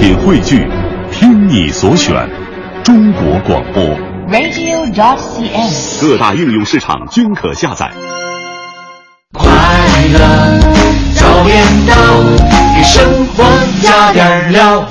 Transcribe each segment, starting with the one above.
品汇聚，听你所选，中国广播。radio.cn。各大应用市场均可下载。快乐早点到，给生活加点料。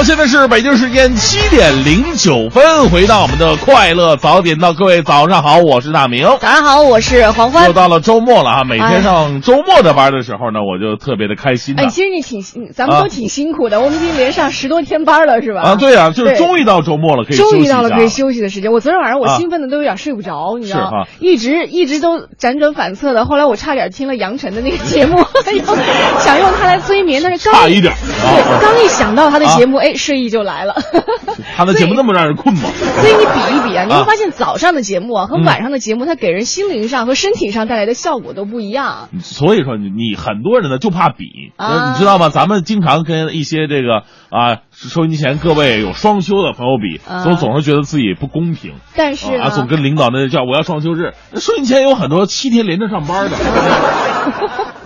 好，现在是北京时间七点零九分，回到我们的快乐早点到，各位早上好，我是大明。早上好，我是黄欢又。到了周末了啊！每天上周末的班的时候呢，我就特别的开心的哎，其实你挺，咱们都挺辛苦的，我们已经连上十多天班了，是吧？啊，对啊，就是终于到周末了，可以休息终于到了可以休息的时间。我昨天晚上我啊兴奋的都有点睡不着，你知道吗？一直一直都辗转反侧的。后来我差点听了杨晨的那个节目，想用它来催眠，但是刚差一点对，啊刚一想到他的节目，哎，睡意就来了。他的节目那么让人困吗？所以你比一比啊，你啊会发现早上的节目啊和嗯晚上的节目，它给人心灵上和身体上带来的效果都不一样。所以说你你很多人呢就怕比，啊你知道吗？咱们经常跟一些这个啊收音机前各位有双休的朋友比，啊总总是觉得自己不公平。但是啊，总跟领导那叫我要双休日。那收音机前有很多七天连着上班的，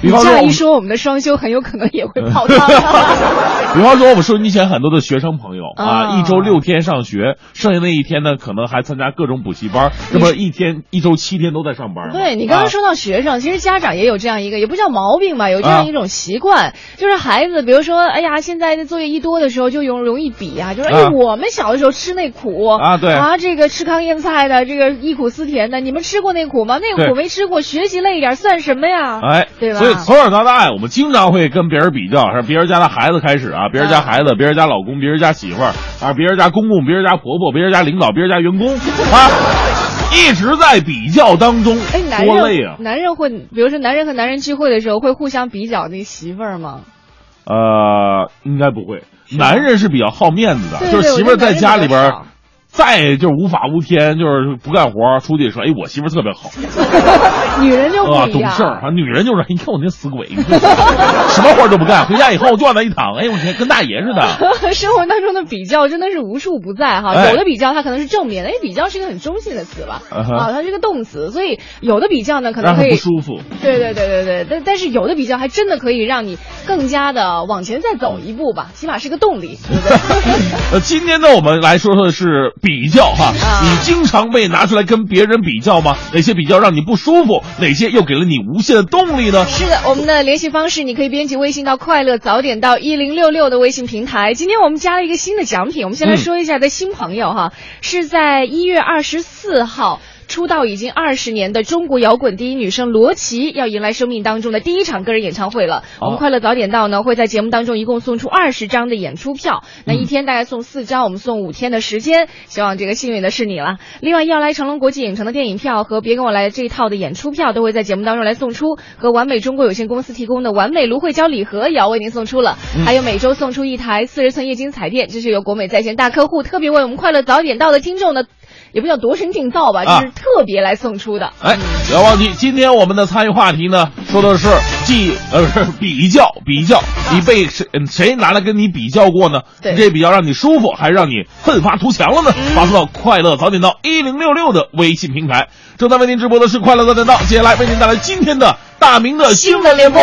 比方说这样一说，我们的双休很有可能也会泡汤。比方说，我们收音机前很多的学生朋友啊，啊一周六天上学，剩下那一天呢，可能还参加各种补习班，这不一天一周七天都在上班吗？对你刚刚啊说到学生，其实家长也有这样一个，也不叫毛病吧，有这啊样一种习惯，就是孩子，比如说，哎呀，现在的作业一多的时候，就容容易比啊，就是哎，啊我们小的时候吃那苦啊对啊，这个吃糠咽菜的，这个忆苦思甜的，你们吃过那苦吗？那个苦没吃过，学习累一点算什么呀？哎，对吧所以从小到大呀，我们经常会跟别人比较，是别人家的孩子开始啊，别人家孩子，别人家老公，别人家媳妇儿啊，别人家公公，别人家婆婆，别人家领导，别人家员工啊，一直在比较当中，哎，男多累啊！人男人会，比如说男人和男人聚会的时候，会互相比较那媳妇儿吗？呃，应该不会，男人是比较好面子的，对就是媳妇儿在家里边再就是无法无天，就是不干活儿，出去说，哎，我媳妇儿特别好 女人就不啊。懂事儿啊。女人就是，你看我那死鬼，什么活都不干，回家以后就往那一躺，哎，我天，跟大爷似的。生活当中的比较真的是无处不在哈，哎有的比较它可能是正面的，因为比较是一个很中性的词吧，啊，它是个动词，所以有的比较呢可能可以不，舒服。对对对对对，但但是有的比较还真的可以让你更加的往前再走一步吧，起码是个动力，对不对？呃，今天呢，我们来说说的是比较哈。啊你经常被拿出来跟别人比较吗？哪些比较让你不舒服？哪些又给了你无限的动力呢？是的，我们的联系方式你可以编辑微信到“快乐早点到一零六六”的微信平台。今天我们加了一个新的奖品，我们先来嗯说一下的新朋友哈，是在一月二十四号。出道已经二十年的中国摇滚第一女生罗琦要迎来生命当中的第一场个人演唱会了。我们快乐早点到呢，会在节目当中一共送出二十张的演出票，那一天大概送四张，我们送五天的时间，希望这个幸运的是你了。另外，要来成龙国际影城的电影票和别跟我来这一套的演出票都会在节目当中来送出，和完美中国有限公司提供的完美芦荟胶礼盒也要为您送出了，还有每周送出一台四十寸液晶彩电，这是由国美在线大客户特别为我们快乐早点到的听众呢。也不叫夺神订造吧，啊就是特别来送出的。哎，不要忘记，今天我们的参与话题呢，说的是记呃不是比较比较，你被谁嗯谁拿来跟你比较过呢？对这比较让你舒服，还是让你奋发图强了呢？发送到快乐早点到一零六六的微信平台。正在为您直播的是快乐早点到，接下来为您带来今天的大明的新闻联播。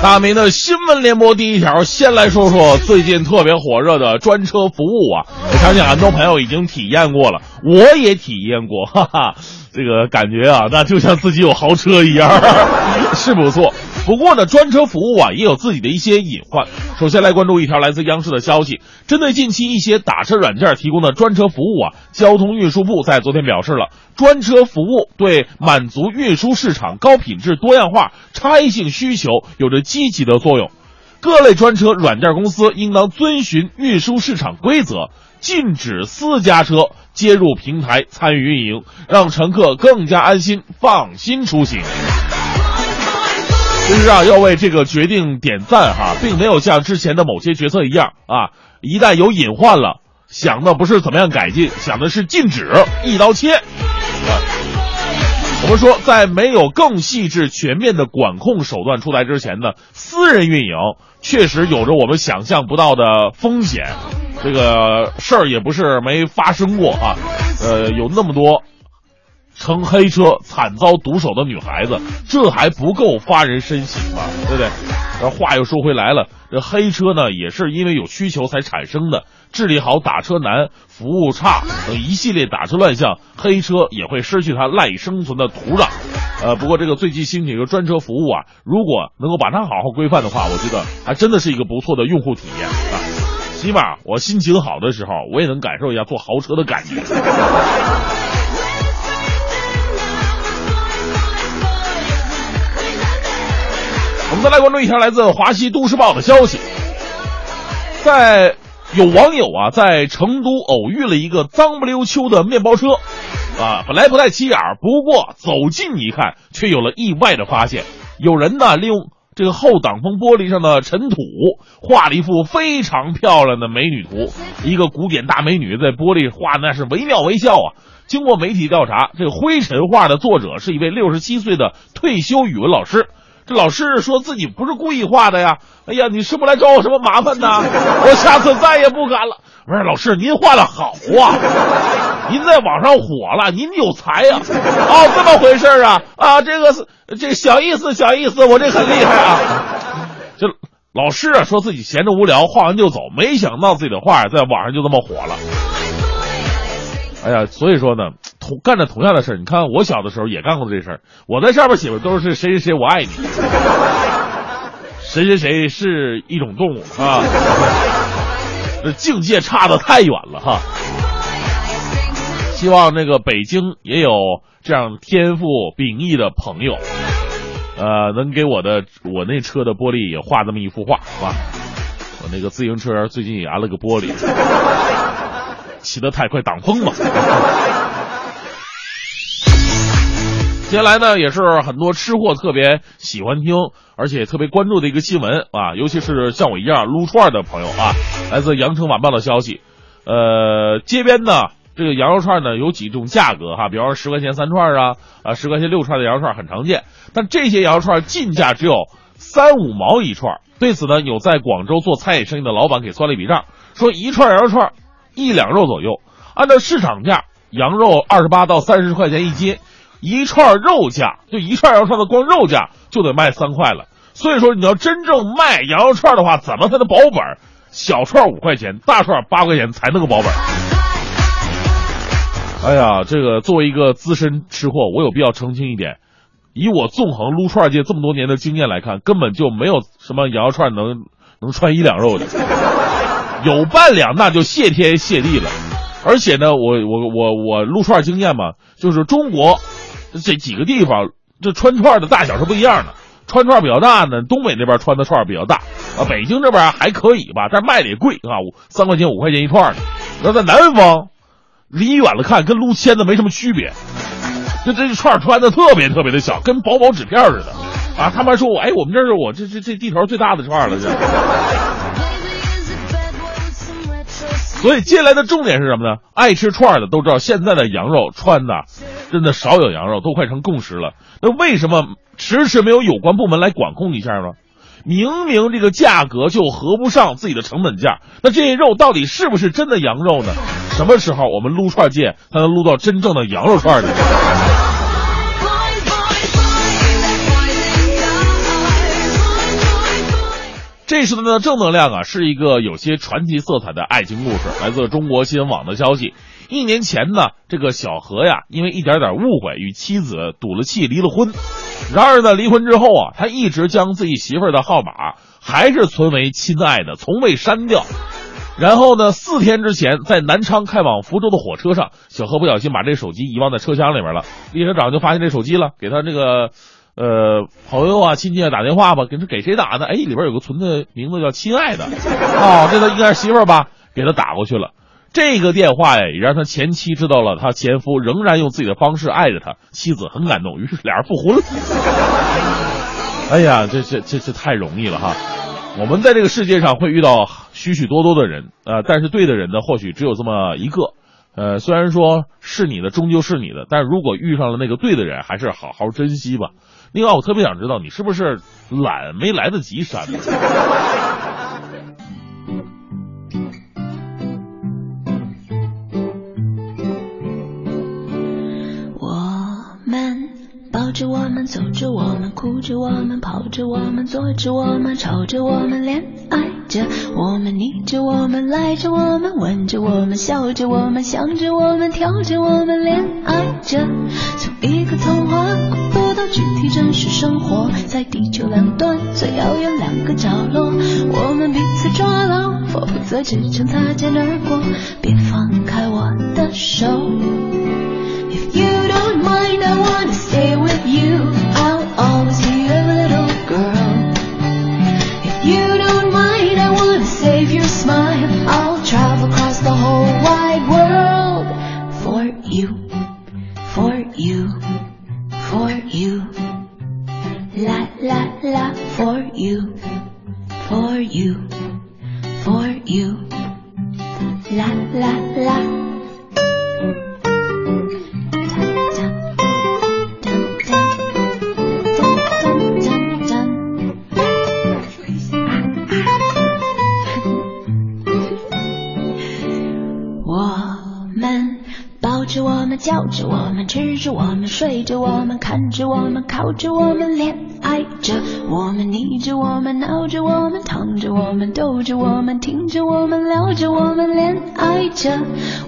大明的新闻联播第一条，先来说说最近特别火热的专车服务啊！我相信很多朋友已经体验过了，我也体验过，哈哈，这个感觉啊，那就像自己有豪车一样。是不错。不过呢，专车服务啊也有自己的一些隐患。首先来关注一条来自央视的消息，针对近期一些打车软件提供的专车服务啊，交通运输部在昨天表示了，专车服务对满足运输市场高品质、多样化、差异性需求有着积极的作用。各类专车软件公司应当遵循运输市场规则，禁止私家车接入平台参与运营，让乘客更加安心、放心出行。其实啊，要为这个决定点赞哈，并没有像之前的某些决策一样啊，一旦有隐患了，想的不是怎么样改进，想的是禁止，一刀切。啊，我们说，在没有更细致全面的管控手段出台之前呢，私人运营确实有着我们想象不到的风险。这个事儿也不是没发生过啊，呃，有那么多。乘黑车惨遭毒手的女孩子，这还不够发人深省吗？对不对？而话又说回来了，这黑车呢，也是因为有需求才产生的。治理好打车难、服务差等一系列打车乱象，黑车也会失去它赖以生存的土壤。呃，不过这个最近兴起一个专车服务啊，如果能够把它好好规范的话，我觉得还真的是一个不错的用户体验啊。起码我心情好的时候，我也能感受一下坐豪车的感觉。再来关注一条来自华西都市报的消息，在有网友啊在成都偶遇了一个脏不溜秋的面包车，啊，本来不太起眼儿，不过走近一看，却有了意外的发现。有人呢利用这个后挡风玻璃上的尘土，画了一幅非常漂亮的美女图，一个古典大美女在玻璃画那是惟妙惟肖啊。经过媒体调查，这个灰尘画的作者是一位六十七岁的退休语文老师。这老师说自己不是故意画的呀！哎呀，你是不是来找我什么麻烦呢？我下次再也不敢了。不是老师，您画的好啊，您在网上火了，您有才呀！哦，这么回事啊？啊，这个是这小意思，小意思，我这很厉害啊！这老师啊，说自己闲着无聊，画完就走，没想到自己的画在网上就这么火了。哎呀，所以说呢，同干着同样的事儿，你看我小的时候也干过这事儿。我在上面写的都是谁谁谁我爱你，谁谁谁是一种动物啊，这境界差的太远了哈。希望那个北京也有这样天赋秉异的朋友，呃，能给我的我那车的玻璃也画这么一幅画，好吧？我那个自行车最近也安了个玻璃。骑得太快挡风嘛。接下来呢，也是很多吃货特别喜欢听，而且特别关注的一个新闻啊，尤其是像我一样撸串的朋友啊。来自羊城晚报的消息，呃，街边呢这个羊肉串呢有几种价格哈，比方说十块钱三串啊，啊十块钱六串的羊肉串很常见，但这些羊肉串进价只有三五毛一串。对此呢，有在广州做餐饮生意的老板给算了一笔账，说一串羊肉串。一两肉左右，按照市场价，羊肉二十八到三十块钱一斤，一串肉价就一串羊肉串的光肉价就得卖三块了。所以说，你要真正卖羊肉串的话，怎么才能保本？小串五块钱，大串八块钱才能够保本。哎呀，这个作为一个资深吃货，我有必要澄清一点：以我纵横撸串界这么多年的经验来看，根本就没有什么羊肉串能能串一两肉的。有半两那就谢天谢地了，而且呢，我我我我撸串经验嘛，就是中国这几个地方这串串的大小是不一样的，串串比较大呢，东北那边串的串比较大啊，北京这边还可以吧，但卖的也贵啊，三块钱五块钱一串呢。那在南方，离远了看跟撸签子没什么区别，就这串串的特别特别的小，跟薄薄纸片似的啊。他们说我哎，我们这是我这这这地头最大的串了这。所以接下来的重点是什么呢？爱吃串的都知道，现在的羊肉串的真的少有羊肉，都快成共识了。那为什么迟迟没有有关部门来管控一下呢？明明这个价格就合不上自己的成本价，那这些肉到底是不是真的羊肉呢？什么时候我们撸串界才能撸到真正的羊肉串呢？这时的正能量啊，是一个有些传奇色彩的爱情故事。来自中国新闻网的消息，一年前呢，这个小何呀，因为一点点误会，与妻子赌了气，离了婚。然而呢，离婚之后啊，他一直将自己媳妇儿的号码还是存为亲爱的，从未删掉。然后呢，四天之前，在南昌开往福州的火车上，小何不小心把这手机遗忘在车厢里面了。列车长就发现这手机了，给他这个呃朋友啊、亲戚啊打电话吧，给他给谁打的？哎，里边有个存的名字叫“亲爱的”，哦，这他应该是媳妇儿吧？给他打过去了。这个电话呀，也让他前妻知道了，他前夫仍然用自己的方式爱着他，妻子很感动，于是俩人复婚了。哎呀，这这这这太容易了哈！我们在这个世界上会遇到许许多多的人，呃，但是对的人呢，或许只有这么一个。呃，虽然说是你的，终究是你的，但如果遇上了那个对的人，还是好好珍惜吧。另外，我特别想知道，你是不是懒没来得及删？抱着我们，走着我们，哭着我们，跑着我们，坐着我们，吵着我们，恋爱着我们，腻着我们，赖着我们，吻着我们，笑着我们，想着我们，跳着我们，恋爱着。从一个童话故事到具体真实生活，在地球两端最遥远两个角落，我们彼此抓牢，否则只剩擦肩而过。别放开我的手。If you mind, I wanna stay with you. I'll always be your little girl. If you don't mind, I wanna save your smile. I'll travel across the whole wide world for you, for you, for you. La la la for you, for you, for you. La la la. 着我们，吃着我们，睡着我们，看着我们，靠着我们，恋爱着我们，腻着我们，闹着我们，躺着我们，逗着我们，听着我们，聊着我们，恋爱着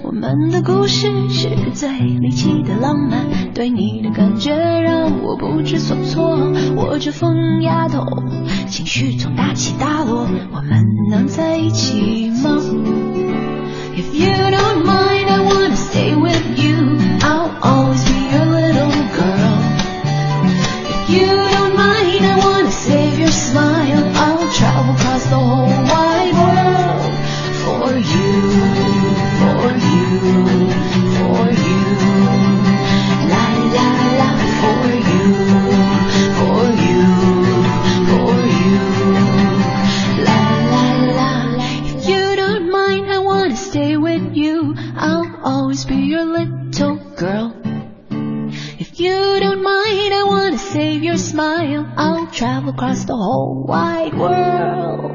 我们的故事是最离奇的浪漫，对你的感觉让我不知所措。我这疯丫头，情绪总大起大落，我们能在一起吗？If you don't mind, I wanna stay with you. I'll always across the whole wide world.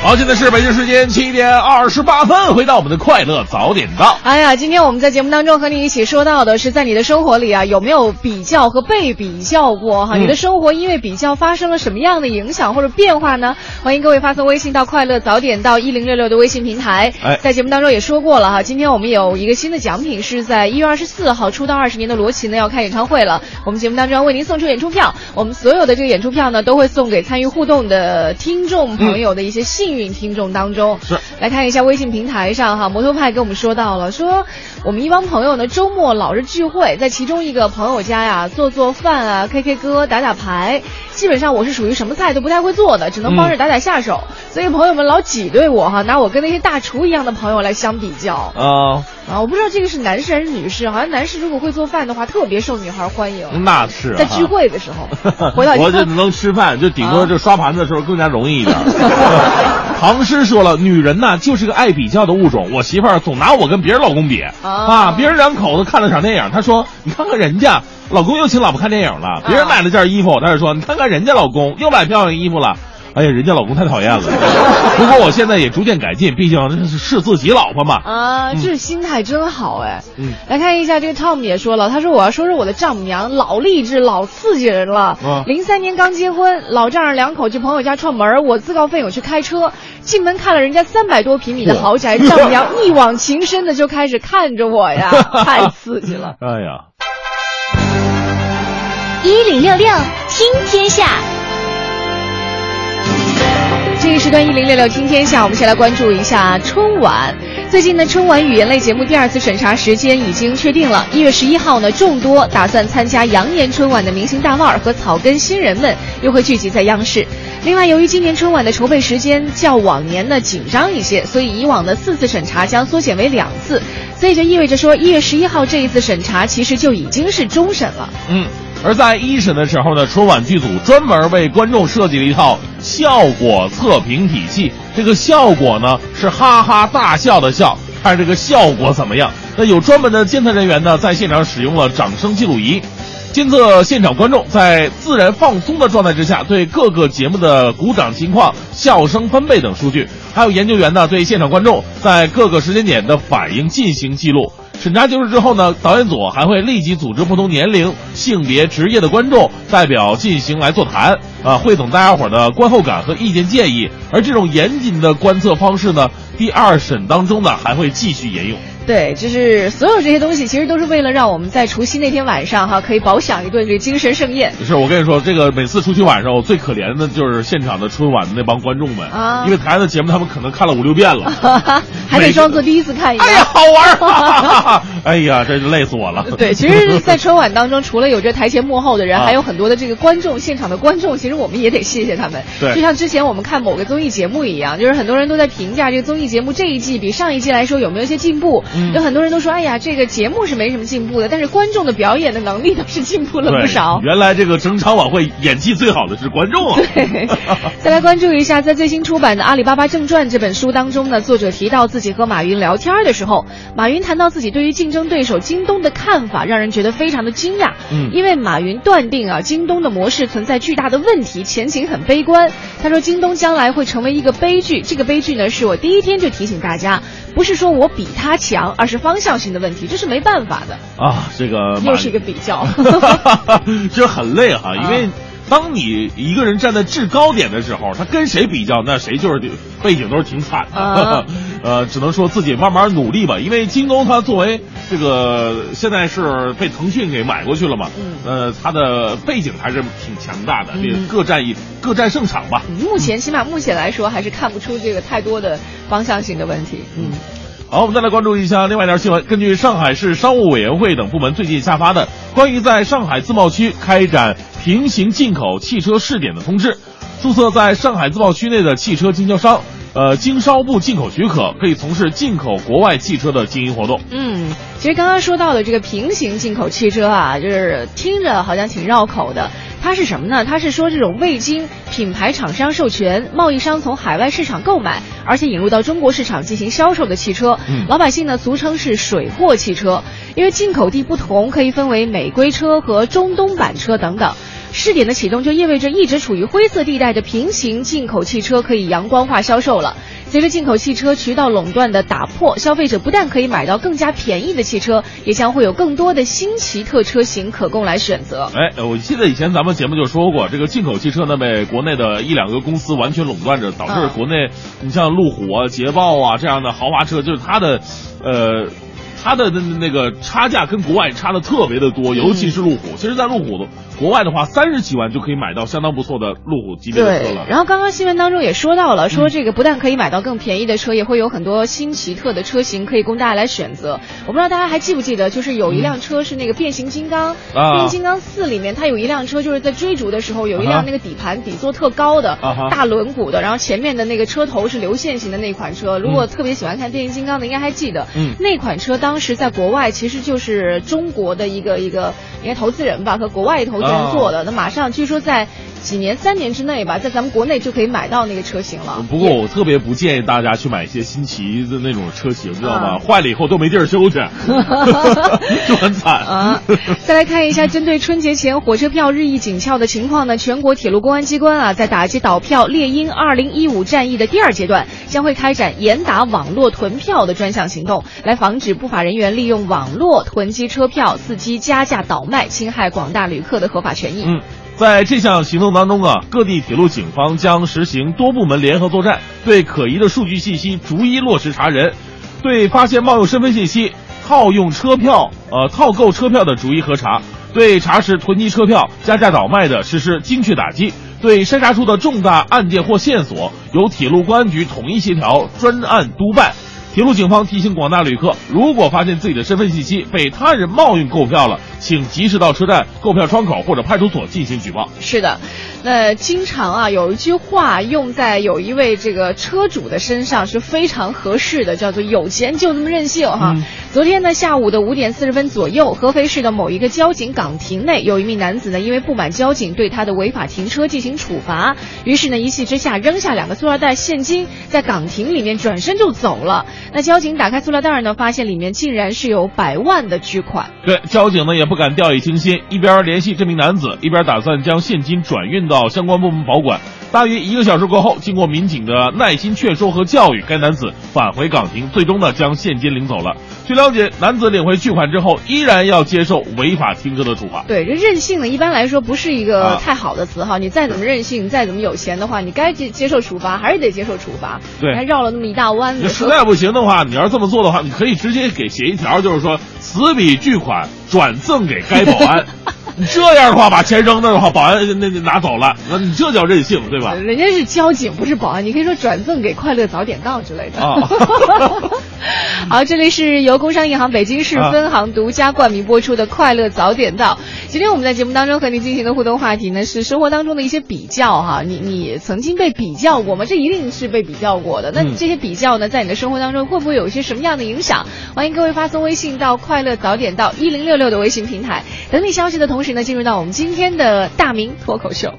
好，现在是北京时间七点二十八分，回到我们的快乐早点到。哎呀，今天我们在节目当中和你一起说到的是，在你的生活里啊，有没有比较和被比较过哈？嗯你的生活因为比较发生了什么样的影响或者变化呢？欢迎各位发送微信到“快乐早点到一零六六”的微信平台。哎在节目当中也说过了哈，今天我们有一个新的奖品，是在一月二十四号出道二十年的罗琦呢要开演唱会了。我们节目当中要为您送出演出票，我们所有的这个演出票呢都会送给参与互动的听众朋友的一些幸运听众当中。是来看一下微信平台上哈，摩托派跟我们说到了，说我们一帮朋友呢周末老是聚会，在其中一个朋友家呀做做饭啊，K K 歌，打打牌。基本上我是属于什么菜都不太会做的，只能帮着打打下手。所以朋友们老挤兑我哈，拿我跟那些大厨一样的朋友来相比较啊、啊。我不知道这个是男士还是女士，好像男士如果会做饭的话，特别受女孩欢迎。那是、啊、在聚会的时候，回到家我就能吃饭，就顶多就刷盘子的时候更加容易一点。唐诗说了，女人呐就是个爱比较的物种。我媳妇儿总拿我跟别人老公比啊，别人两口子看了场电影，她说你看看人家老公又请老婆看电影了，别人买了件衣服，她就说你看看人家老公又买漂亮衣服了。哎呀，人家老公太讨厌了。不过我现在也逐渐改进，毕竟是是自己老婆嘛。啊，这心态真好哎。嗯，来看一下这个 Tom 也说了，他说我要说说我的丈母娘，老励志，老刺激人了。啊零三年刚结婚，老丈人两口去朋友家串门，我自告奋勇去开车，进门看了人家三百多平米的豪宅，丈母娘一往情深的就开始看着我呀，太刺激了。哎呀，一零六六听天下，这一时段一零六六听天下，我们先来关注一下春晚。最近呢，春晚语言类节目第二次审查时间已经确定了，一月十一号呢，众多打算参加羊年春晚的明星大腕儿和草根新人们又会聚集在央视。另外，由于今年春晚的筹备时间较往年呢紧张一些，所以以往的四次审查将缩减为两次，所以就意味着说，一月十一号这一次审查其实就已经是终审了。嗯。而在一审的时候呢，春晚剧组专门为观众设计了一套效果测评体系。这个效果呢是哈哈大笑的笑，看这个效果怎么样。那有专门的监测人员呢，在现场使用了掌声记录仪，监测现场观众在自然放松的状态之下对各个节目的鼓掌情况、笑声分贝等数据。还有研究员呢对现场观众在各个时间点的反应进行记录。审查结束之后呢，导演组还会立即组织不同年龄、性别、职业的观众代表进行来座谈，啊，汇总大家伙的观后感和意见建议。而这种严谨的观测方式呢，第二审当中呢还会继续沿用。对，就是所有这些东西，其实都是为了让我们在除夕那天晚上哈，可以饱享一顿这个精神盛宴。是我跟你说，这个每次除夕晚上，我最可怜的就是现场的春晚的那帮观众们啊因为台上的节目他们可能看了五六遍了，还得装作第一次看一样。哎呀，好玩儿！哎呀，这累死我了。对，其实，在春晚当中，除了有这台前幕后的人，啊还有很多的这个观众，现场的观众，其实我们也得谢谢他们。对就像之前我们看某个综艺节目一样，就是很多人都在评价这个综艺节目这一季比上一季来说有没有一些进步。嗯有很多人都说，哎呀，这个节目是没什么进步的，但是观众的表演的能力倒是进步了不少。原来这个整场晚会演技最好的是观众啊！对，再来关注一下，在最新出版的《阿里巴巴正传》这本书当中呢，作者提到自己和马云聊天的时候，马云谈到自己对于竞争对手京东的看法，让人觉得非常的惊讶。嗯因为马云断定啊，京东的模式存在巨大的问题，前景很悲观。他说，京东将来会成为一个悲剧。这个悲剧呢，是我第一天就提醒大家，不是说我比他强，而是方向性的问题，这是没办法的。啊，这个又是一个比较。就是很累哈，因为当你一个人站在制高点的时候，他跟谁比较，那谁就是背景都是挺惨的。啊呃，只能说自己慢慢努力吧。因为京东它作为这个现在是被腾讯给买过去了嘛，嗯呃，它的背景还是挺强大的，这个嗯各战一各战胜场吧。目前起码目前来说，还是看不出这个太多的方向性的问题。嗯。好，我们再来关注一下另外一条新闻。根据上海市商务委员会等部门最近下发的关于在上海自贸区开展平行进口汽车试点的通知，注册在上海自贸区内的汽车经销商，呃，经商务部进口许可，可以从事进口国外汽车的经营活动。嗯，其实刚刚说到的这个平行进口汽车啊，就是听着好像挺绕口的。它是什么呢？它是说这种未经品牌厂商授权，贸易商从海外市场购买，而且引入到中国市场进行销售的汽车，嗯老百姓呢俗称是水货汽车。因为进口地不同，可以分为美规车和中东版车等等。试点的启动就意味着一直处于灰色地带的平行进口汽车可以阳光化销售了。随着进口汽车渠道垄断的打破，消费者不但可以买到更加便宜的汽车，也将会有更多的新奇特车型可供来选择。哎，我记得以前咱们节目就说过，这个进口汽车呢被国内的一两个公司完全垄断着，导致嗯国内，你像路虎啊、捷豹啊这样的豪华车，就是它的，呃。它的那那个差价跟国外差的特别的多，尤其是路虎。其实，在路虎的国外的话，三十几万就可以买到相当不错的路虎级别的车对了，。然后刚刚新闻当中也说到了，嗯说这个不但可以买到更便宜的车，也会有很多新奇特的车型可以供大家来选择。我不知道大家还记不记得，就是有一辆车是那个变形金刚，啊变形金刚四里面它有一辆车就是在追逐的时候，有一辆那个底盘底座特高的、啊大轮毂的，然后前面的那个车头是流线型的那款车。如果特别喜欢看变形金刚的，应该还记得，嗯那款车当时在国外其实就是中国的一个一个应该投资人吧和国外投资人做的。那马上据说在几年、三年之内吧，在咱们国内就可以买到那个车型了。不过我特别不建议大家去买一些新奇的那种车型，知道吗？啊坏了以后都没地儿修去，就很惨啊。再来看一下，针对春节前火车票日益紧俏的情况呢，全国铁路公安机关啊，在打击倒票猎鹰二零一五战役的第二阶段，将会开展严打网络囤票的专项行动，来防止不法法人员利用网络囤积车票，伺机加价倒卖，侵害广大旅客的合法权益。嗯。在这项行动当中啊，各地铁路警方将实行多部门联合作战，对可疑的数据信息逐一落实查人，对发现冒用身份信息、套用车票、呃套购车票的逐一核查，对查实囤积车票、加价倒卖的实施精确打击，对筛查出的重大案件或线索，由铁路公安局统一协调，专案督办。铁路警方提醒广大旅客，如果发现自己的身份信息被他人冒用购票了，请及时到车站购票窗口或者派出所进行举报。是的，那经常啊有一句话用在有一位这个车主的身上是非常合适的，叫做“有钱就那么任性”哈。嗯昨天呢下午的五点四十分左右，合肥市的某一个交警岗亭内，有一名男子呢因为不满交警对他的违法停车进行处罚，于是呢一气之下扔下两个塑料袋现金在岗亭里面转身就走了。那交警打开塑料袋呢，发现里面竟然是有百万的巨款。对，交警呢也不敢掉以轻心，一边联系这名男子，一边打算将现金转运到到相关部门保管。大约一个小时过后，经过民警的耐心劝说和教育，该男子返回岗亭，最终呢将现金领走了。据了解，男子领回巨款之后，依然要接受违法停车的处罚。对，这任性呢，一般来说不是一个太好的词哈。你再怎么任性，再怎么有钱的话，你该接接受处罚，还是得接受处罚。对还绕了那么一大弯子。实在不行的话，你要是这么做的话，你可以直接给写一条，就是说此笔巨款转赠给该保安。你这样的话，把钱扔那儿的话，保安那那拿走了，那你这叫任性，对吧？人家是交警，不是保安，你可以说转赠给快乐早点到之类的。啊 好，这里是由工商银行北京市分行独家冠名播出的《快乐早点到》。今天我们在节目当中和您进行的互动话题呢，是生活当中的一些比较哈。你你曾经被比较过吗？这一定是被比较过的。那嗯这些比较呢，在你的生活当中会不会有一些什么样的影响？欢迎各位发送微信到“快乐早点到”一零六六的微信平台，等你消息的同时呢，进入到我们今天的大明脱口秀。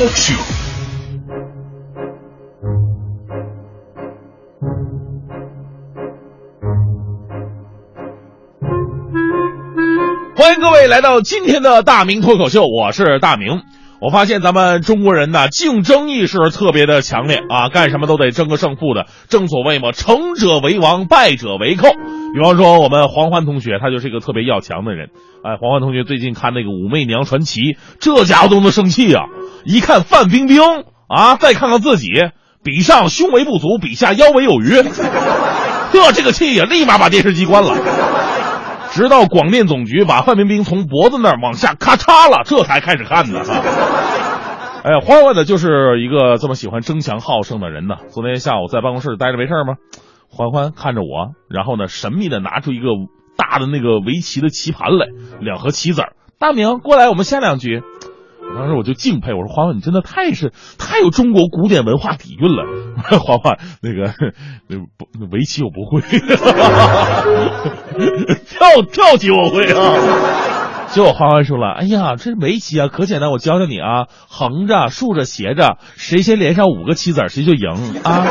欢迎各位来到今天的大明脱口秀，我是大明。我发现咱们中国人呢，竞争意识特别的强烈啊，干什么都得争个胜负的。正所谓嘛，成者为王，败者为寇。比方说，我们黄欢同学，他就是一个特别要强的人。哎，黄欢同学最近看那个《武媚娘传奇》，这家伙都能生气啊！一看范冰冰啊，再看看自己，比上胸围不足，比下腰围有余，呵，这个气呀，立马把电视机关了。直到广电总局把范冰冰从脖子那儿往下咔嚓了，这才开始看呢哈。哎呀，欢欢呢就是一个这么喜欢争强好胜的人呢。昨天下午在办公室待着没事吗？欢欢看着我，然后呢神秘的拿出一个大的那个围棋的棋盘来，两盒棋子儿。大明过来，我们下两局。当时我就敬佩，我说欢欢，你真的太是太有中国古典文化底蕴了。欢欢，那个那不围棋我不会，跳跳棋我会啊。结果欢欢说了：“哎呀，这是围棋啊，可简单，我教教你啊，横着、竖着、斜着，谁先连上五个棋子，谁就赢啊。”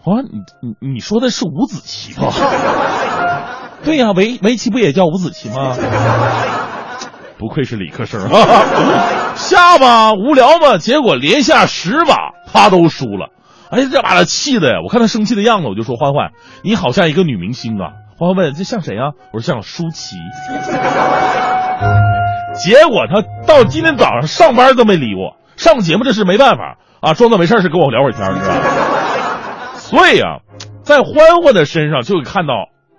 欢欢，你你你说的是五子棋吧？对呀、围围棋不也叫五子棋吗？不愧是理科生啊！下吧，无聊嘛，结果连下十把，他都输了。哎，这把他气的呀！我看他生气的样子，我就说：欢欢，你好像一个女明星啊！欢欢问这像谁啊？我说像舒淇。结果他到今天早上上班都没理我，上节目这是没办法啊，装作没事是跟我聊会儿天是吧？所以啊，在欢欢的身上就会看到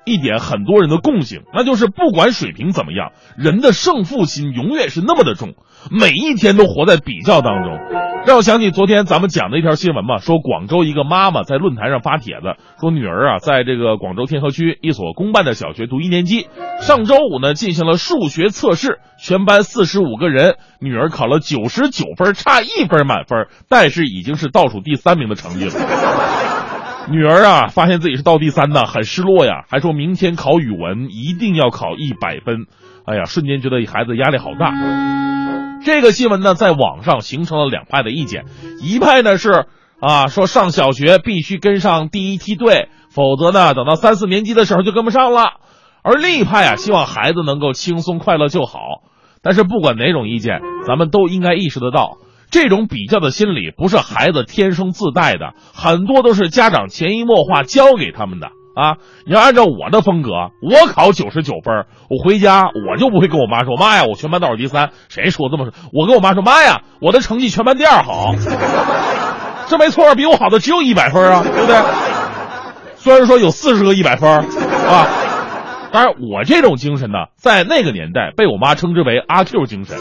一点很多人的共性，那就是不管水平怎么样，人的胜负心永远是那么的重，每一天都活在比较当中。让我想起昨天咱们讲的一条新闻嘛，说广州一个妈妈在论坛上发帖子，说女儿啊在这个广州天河区一所公办的小学读一年级，上周五呢进行了数学测试，全班四十五个人，女儿考了九十九分，差一分满分，但是已经是倒数第三名的成绩了。女儿啊，发现自己是倒第三呢，很失落呀，还说明天考语文一定要考一百分。哎呀，瞬间觉得孩子压力好大。这个新闻呢，在网上形成了两派的意见，一派呢是啊，说上小学必须跟上第一梯队，否则呢，等到三四年级的时候就跟不上了。而另一派啊，希望孩子能够轻松快乐就好。但是不管哪种意见，咱们都应该意识得到。这种比较的心理不是孩子天生自带的，很多都是家长潜移默化教给他们的啊！你要按照我的风格，我考九十九分，我回家我就不会跟我妈说：“妈呀，我全班倒数第三。”谁说这么说？我跟我妈说：“妈呀，我的成绩全班第二好。”这没错，比我好的只有一百分啊，对不对？虽然说有四十个一百分啊，当然我这种精神呢，在那个年代被我妈称之为阿 Q 精神。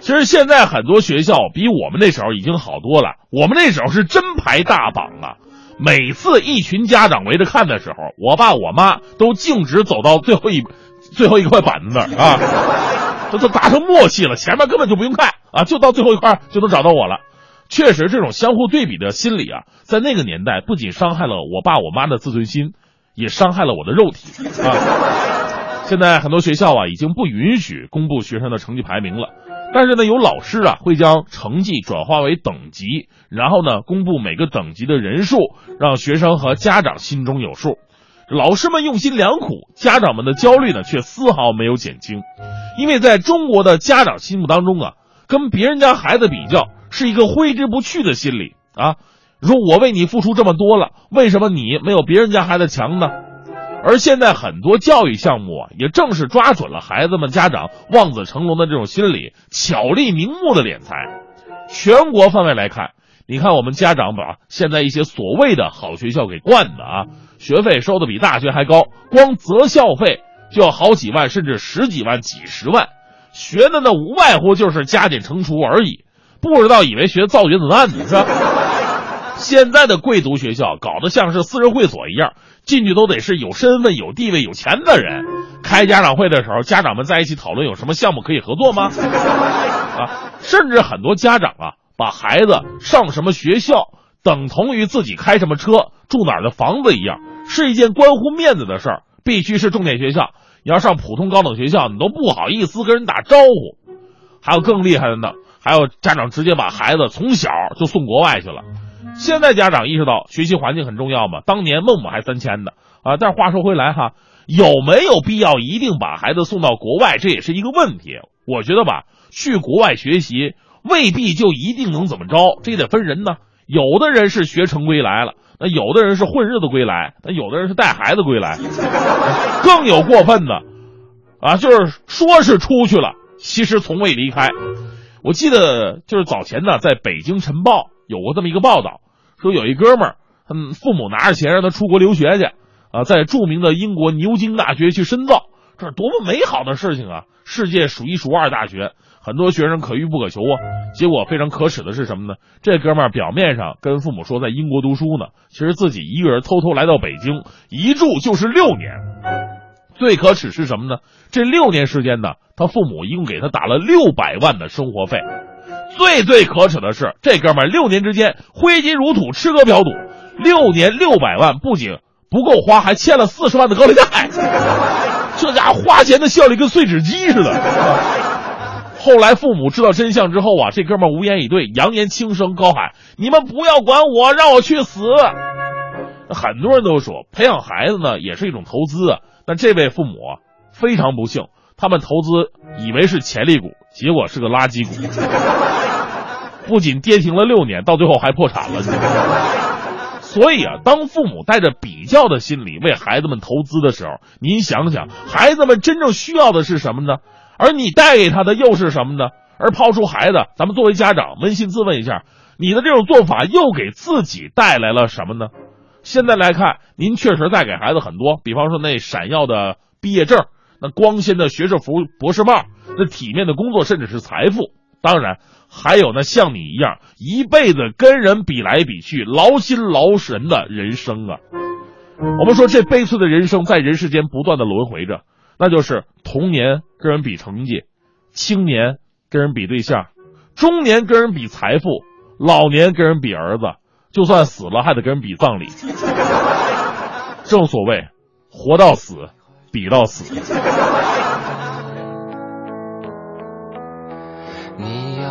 其实现在很多学校比我们那时候已经好多了。我们那时候是真排大榜啊！每次一群家长围着看的时候，我爸我妈都径直走到最后一最后一块板子那儿啊，这都达成默契了，前面根本就不用看啊，就到最后一块就能找到我了。确实，这种相互对比的心理啊，在那个年代不仅伤害了我爸我妈的自尊心，也伤害了我的肉体啊。现在很多学校啊，已经不允许公布学生的成绩排名了。但是呢，有老师啊会将成绩转化为等级，然后呢公布每个等级的人数，让学生和家长心中有数。老师们用心良苦，家长们的焦虑呢却丝毫没有减轻。因为在中国的家长心目当中啊，跟别人家孩子比较是一个挥之不去的心理啊。说我为你付出这么多了，为什么你没有别人家孩子强呢？而现在很多教育项目啊，也正是抓准了孩子们家长望子成龙的这种心理，巧立名目的敛财。全国范围来看，你看我们家长把现在一些所谓的好学校给惯的啊，学费收的比大学还高，光择校费就要好几万，甚至十几万、几十万，学的呢无外乎就是加减乘除而已，不知道以为学造原子弹呢，是吧？现在的贵族学校搞得像是私人会所一样。进去都得是有身份、有地位、有钱的人。开家长会的时候，家长们在一起讨论有什么项目可以合作吗？啊，甚至很多家长啊，把孩子上什么学校等同于自己开什么车、住哪儿的房子一样，是一件关乎面子的事儿。必须是重点学校，你要上普通高等学校，你都不好意思跟人打招呼。还有更厉害的呢，还有家长直接把孩子从小就送国外去了。现在家长意识到学习环境很重要嘛？当年孟母还三迁的啊！但是话说回来哈，有没有必要一定把孩子送到国外？这也是一个问题。我觉得吧，去国外学习未必就一定能怎么着，这也得分人呢。有的人是学成归来了，那有的人是混日子归来，那有的人是带孩子归来，更有过分的啊，就是说是出去了，其实从未离开。我记得就是早前呢，在北京晨报。有过这么一个报道，说有一哥们儿，嗯，父母拿着钱让他出国留学去，啊，在著名的英国牛津大学去深造，这是多么美好的事情啊！世界数一数二大学，很多学生可遇不可求啊。结果非常可耻的是什么呢？这哥们儿表面上跟父母说在英国读书呢，其实自己一个人偷偷来到北京，一住就是六年。最可耻是什么呢？这六年时间呢，他父母一共给他打了六百万的生活费。最最可耻的是，这哥们儿六年之间挥金如土，吃喝嫖赌，六年六百万不仅不够花，还欠了四十万的高利贷。这家伙花钱的效率跟碎纸机似的。后来父母知道真相之后啊，这哥们儿无言以对，扬言轻声高喊：“你们不要管我，让我去死！”很多人都说，培养孩子呢也是一种投资。但这位父母非常不幸，他们投资以为是潜力股，结果是个垃圾股。不仅跌停了六年，到最后还破产了。所以啊，当父母带着比较的心理为孩子们投资的时候，您想想，孩子们真正需要的是什么呢？而你带给他的又是什么呢？而抛出孩子，咱们作为家长，扪心自问一下，你的这种做法又给自己带来了什么呢？现在来看，您确实在给孩子很多，比方说那闪耀的毕业证，那光鲜的学士服、博士帽，那体面的工作，甚至是财富。当然，还有那像你一样一辈子跟人比来比去、劳心劳神的人生啊！我们说这悲催的人生在人世间不断的轮回着，那就是童年跟人比成绩，青年跟人比对象，中年跟人比财富，老年跟人比儿子，就算死了还得跟人比葬礼。正所谓，活到死，比到死。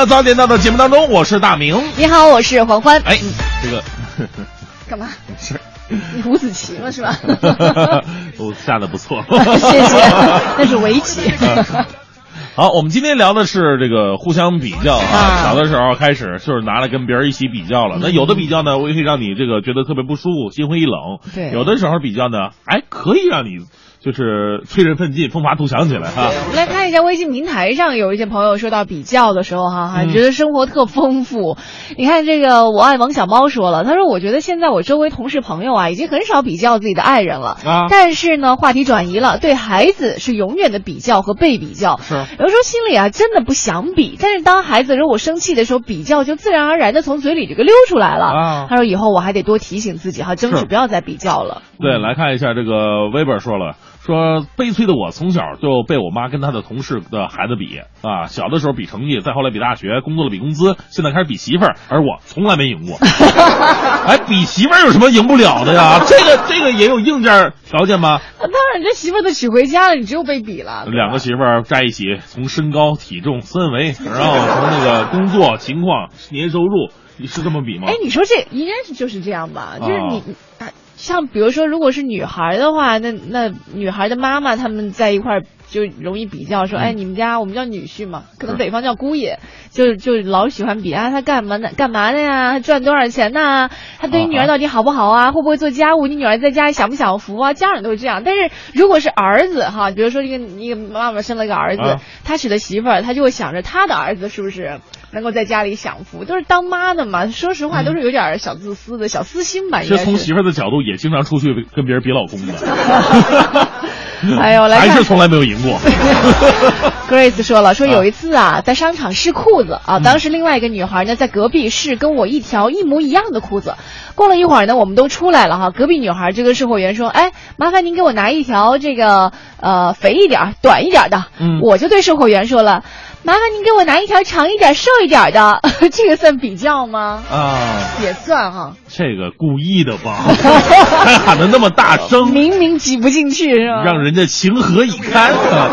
的早点到的节目当中，我是大明。你好，我是黄欢。哎，这个 干嘛？没事，你五子棋了是吧？我下的不错，谢谢，那是围棋。好，我们今天聊的是这个互相比较啊。啊小的时候开始就是拿来跟别人一起比较了。那有的比较呢，我可以让你这个觉得特别不舒服，心灰意冷；对有的时候比较呢，哎，可以让你就是催人奋进、风发图强起来哈。我们来看一下微信平台上有一些朋友说到比较的时候哈，还嗯觉得生活特丰富。你看这个我爱王小猫说了，他说我觉得现在我周围同事朋友啊，已经很少比较自己的爱人了。啊但是呢，话题转移了，对孩子是永远的比较和被比较。是有时候心里啊真的不想比，但是当孩子如果生气的时候，比较就自然而然的从嘴里这个溜出来了。啊他说以后我还得多提醒自己哈，争取不要再比较了。对，来看一下这个微本说了，说悲催的我从小就被我妈跟她的同事的孩子比啊，小的时候比成绩，再后来比大学，工作了比工资，现在开始比媳妇儿，而我从来没赢过。哎，比媳妇儿有什么赢不了的呀？这个这个也有硬件条件吗？那当然，这媳妇儿都娶回家了，你只有被比了。两个媳妇儿在一起，从身高、体重、身围，然后从那个工作情况、年收入，你是这么比吗？哎，你说这应该是就是这样吧？就是你像比如说，如果是女孩的话，那那女孩的妈妈他们在一块儿就容易比较说，嗯哎，你们家我们叫女婿嘛，可能北方叫姑爷，就就老喜欢比啊，他干嘛呢？干嘛的呀？他赚多少钱呐？他对你女儿到底好不好啊？会不会做家务？你女儿在家里享不享福啊？家长都是这样。但是如果是儿子哈，比如说一个一个妈妈生了个儿子，啊他娶了媳妇儿，他就会想着他的儿子是不是能够在家里享福？都是当妈的嘛，说实话都是有点小自私的、小私心吧，应其。实从媳妇儿的角度，也经常出去跟别人比老公的。哎呦还是从来没有赢过。Grace 说了，说有一次啊，在商场试裤子啊，当时另外一个女孩呢在隔壁试跟我一条一模一样的裤子。过了一会儿呢，我们都出来了哈，隔壁女孩就跟售货员说，哎，麻烦您给我拿一条这个呃肥一点、短一点的。嗯我就对售货员说了，麻烦您给我拿一条长一点、瘦一点的。这个算比较吗？啊，也算哈，这个故意的吧？还喊的那么大声，明明挤不进去是吧？让人家情何以堪啊！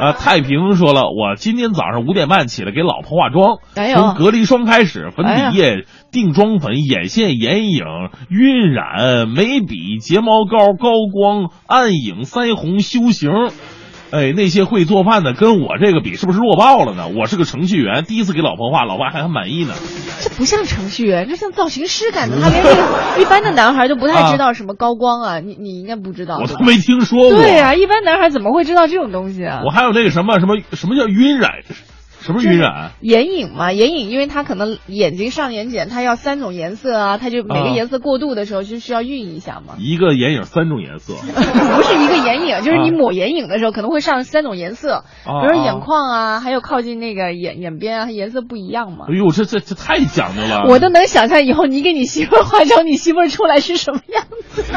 啊，太平说了，我今天早上五点半起来给老婆化妆，哎从隔离霜开始，粉底液、定妆粉、眼线、眼影、晕染、眉笔、睫毛膏、高光、暗影、腮红、修形。哎，那些会做饭的跟我这个比，是不是弱爆了呢？我是个程序员，第一次给老婆画，老爸还很满意呢。这不像程序员，这像造型师感觉。他连这个一般的男孩都不太知道什么高光啊，你你应该不知道。我都没听说过。对呀、一般男孩怎么会知道这种东西啊？我还有那个什么什么什么叫晕染，什么晕染？眼影嘛，眼影，因为它可能眼睛上眼睑，它要三种颜色啊，它就每个啊颜色过渡的时候就需要晕一下嘛。一个眼影三种颜色，不是一个眼影，就是你啊抹眼影的时候可能会上三种颜色，啊比如说眼眶啊，还有靠近那个眼眼边啊，颜色不一样嘛哎。呦，这这这太讲究了。我都能想象以后你给你媳妇化妆，你媳妇出来是什么样子。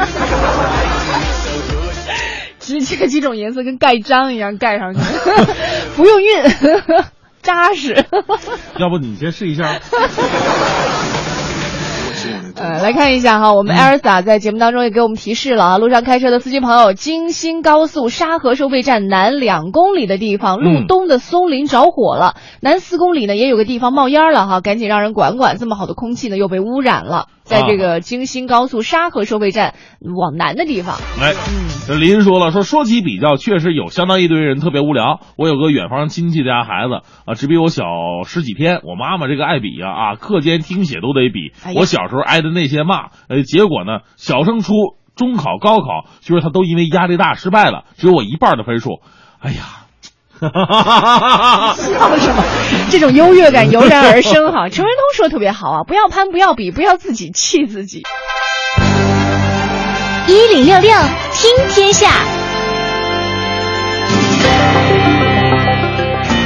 直接几种颜色跟盖章一样盖上去，不用晕，扎实。要不你先试一下？呃，来看一下哈，我们 Elsa 在节目当中也给我们提示了啊，路上开车的司机朋友，京新高速沙河收费站南两公里的地方，路嗯东的松林着火了，南四公里呢也有个地方冒烟了哈，赶紧让人管管，这么好的空气呢又被污染了，在这个京新高速沙河收费站往南的地方。哎，这林说了，说说起比较，确实有相当一堆人特别无聊。我有个远方亲戚家孩子啊，只比我小十几天。我妈妈这个爱比呀啊，课间听写都得比我小时候挨的那些骂，呃，结果呢，小升初、中考、高考，就是他都因为压力大失败了，只有我一半的分数。哎呀。笑什么？这种优越感油然而生哈。陈文通说特别好啊，不要攀，不要比，不要自己气自己。一零六六听天下，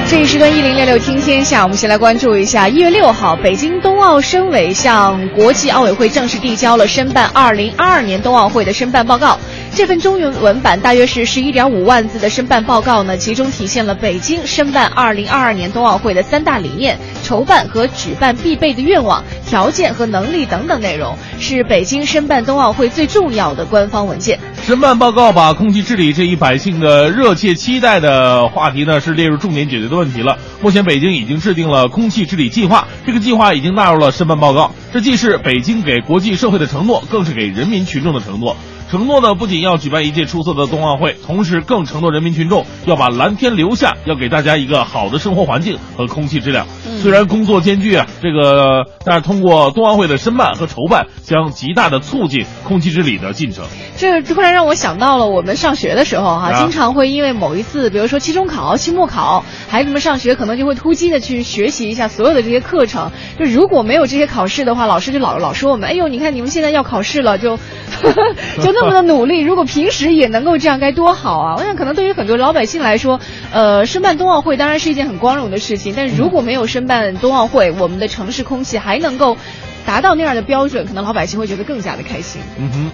这一时段一零六六听天下，我们先来关注一下，一月六号，北京冬奥申委向国际奥委会正式递交了申办二零二二年冬奥会的申办报告。这份中文文版大约是十一点五万字的申办报告呢，其中体现了北京申办二零二二年冬奥会的三大理念、筹办和举办必备的愿望、条件和能力等等内容，是北京申办冬奥会最重要的官方文件。申办报告把空气治理这一百姓的热切期待的话题呢，是列入重点解决的问题了。目前，北京已经制定了空气治理计划，这个计划已经纳入了申办报告。这既是北京给国际社会的承诺，更是给人民群众的承诺。承诺呢，不仅要举办一届出色的冬奥会，同时更承诺人民群众要把蓝天留下，要给大家一个好的生活环境和空气质量。虽然工作艰巨啊，这个但是通过冬奥会的申办和筹办，将极大的促进空气治理的进程。这突然让我想到了我们上学的时候哈、啊经常会因为某一次，比如说期中考、期末考，孩子们上学可能就会突击的去学习一下所有的这些课程。就如果没有这些考试的话，老师就老老说我们，哎呦，你看你们现在要考试了，就 就那么的努力。如果平时也能够这样，该多好啊！我想可能对于很多老百姓来说，呃，申办冬奥会当然是一件很光荣的事情，但是如果没有申办冬奥会，我们的城市空气还能够达到那样的标准，可能老百姓会觉得更加的开心。嗯哼。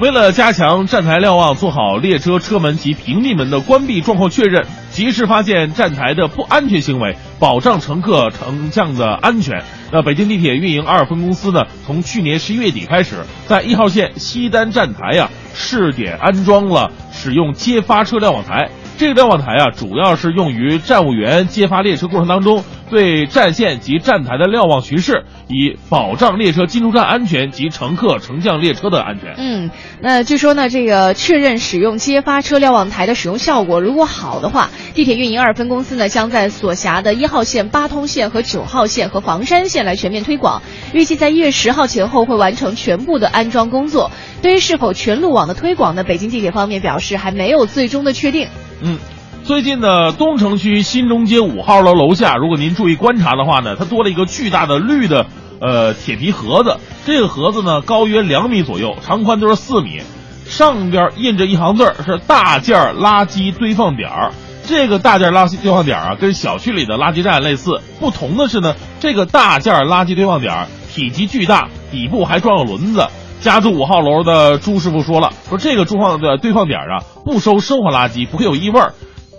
为了加强站台瞭望，做好列车车门及屏蔽门的关闭状况确认，及时发现站台的不安全行为，保障乘客乘降的安全。那北京地铁运营二分公司呢，从去年十一月底开始，在一号线西单站台呀、试点安装了使用接发车辆网台。这个瞭望台啊，主要是用于站务员接发列车过程当中对站线及站台的瞭望巡视，以保障列车进出站安全及乘客乘降列车的安全。嗯，那据说呢，这个确认使用接发车瞭望台的使用效果，如果好的话，地铁运营二分公司呢将在所辖的一号线、八通线和九号线和房山线来全面推广，预计在一月十号前后会完成全部的安装工作。对于是否全路网的推广呢，北京地铁方面表示还没有最终的确定。嗯，最近呢，东城区新中街五号楼楼下，如果您注意观察的话呢，它多了一个巨大的绿的呃铁皮盒子。这个盒子呢，高约两米左右，长宽都是四米，上边印着一行字儿，是大件垃圾堆放点儿。这个大件垃圾堆放点儿啊，跟小区里的垃圾站类似，不同的是呢，这个大件垃圾堆放点儿体积巨大，底部还装有轮子。家住五号楼的朱师傅说了，说这个住放的堆放点儿啊，不收生活垃圾，不会有异味儿，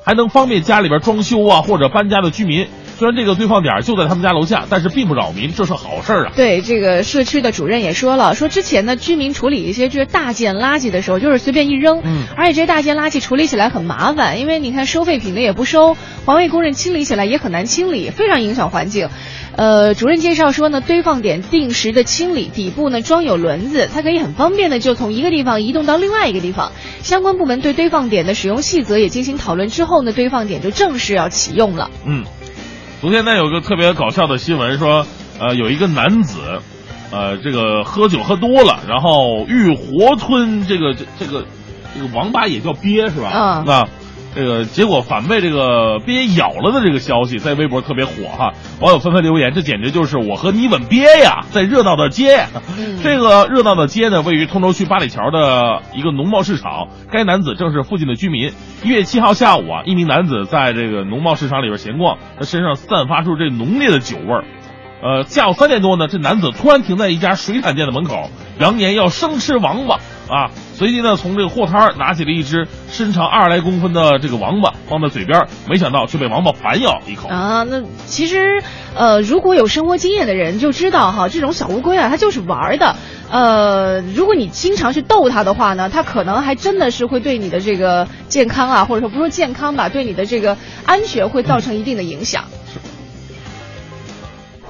还能方便家里边装修啊或者搬家的居民。虽然这个堆放点儿就在他们家楼下，但是并不扰民，这是好事儿啊。对这个社区的主任也说了，说之前呢，居民处理一些就是大件垃圾的时候，就是随便一扔，嗯而且这些大件垃圾处理起来很麻烦，因为你看收废品的也不收，环卫工人清理起来也很难清理，非常影响环境。呃，主任介绍说呢，堆放点定时的清理，底部呢装有轮子，它可以很方便的就从一个地方移动到另外一个地方。相关部门对堆放点的使用细则也进行讨论之后呢，堆放点就正式要启用了。嗯，昨天呢有个特别搞笑的新闻说，呃，有一个男子，呃，这个喝酒喝多了，然后欲活吞这个这这个这个王八也叫鳖是吧？嗯那这个结果反被这个鳖咬了的这个消息在微博特别火哈，网友纷纷留言，这简直就是我和你吻鳖呀，在热闹的街呀。这个热闹的街呢，位于通州区八里桥的一个农贸市场。该男子正是附近的居民。一月七号下午啊，一名男子在这个农贸市场里边闲逛，他身上散发出这浓烈的酒味儿。呃，下午三点多呢，这男子突然停在一家水产店的门口，扬言要生吃王八啊！随即呢，从这个货摊儿拿起了一只身长二十来公分的这个王八，放在嘴边，没想到却被王八反咬一口。啊，那其实，呃，如果有生活经验的人就知道哈，这种小乌龟啊，它就是玩的。呃，如果你经常去逗它的话呢，它可能还真的是会对你的这个健康啊，或者说不说健康吧，对你的这个安全会造成一定的影响。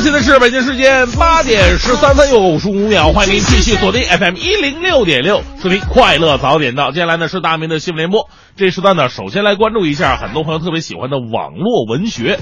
现在是北京时间八点十三分又五十五秒，欢迎您继续锁定 FM 一零六点六，收听快乐早点到。接下来呢是大明的新闻联播，这时段呢首先来关注一下很多朋友特别喜欢的网络文学。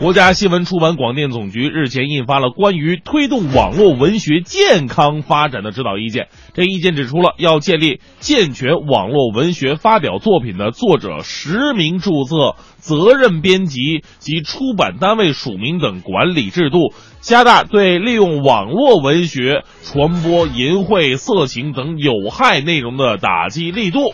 国家新闻出版广电总局日前印发了关于推动网络文学健康发展的指导意见。这意见指出了要建立健全网络文学发表作品的作者实名注册、责任编辑及出版单位署名等管理制度，加大对利用网络文学传播淫秽、色情等有害内容的打击力度。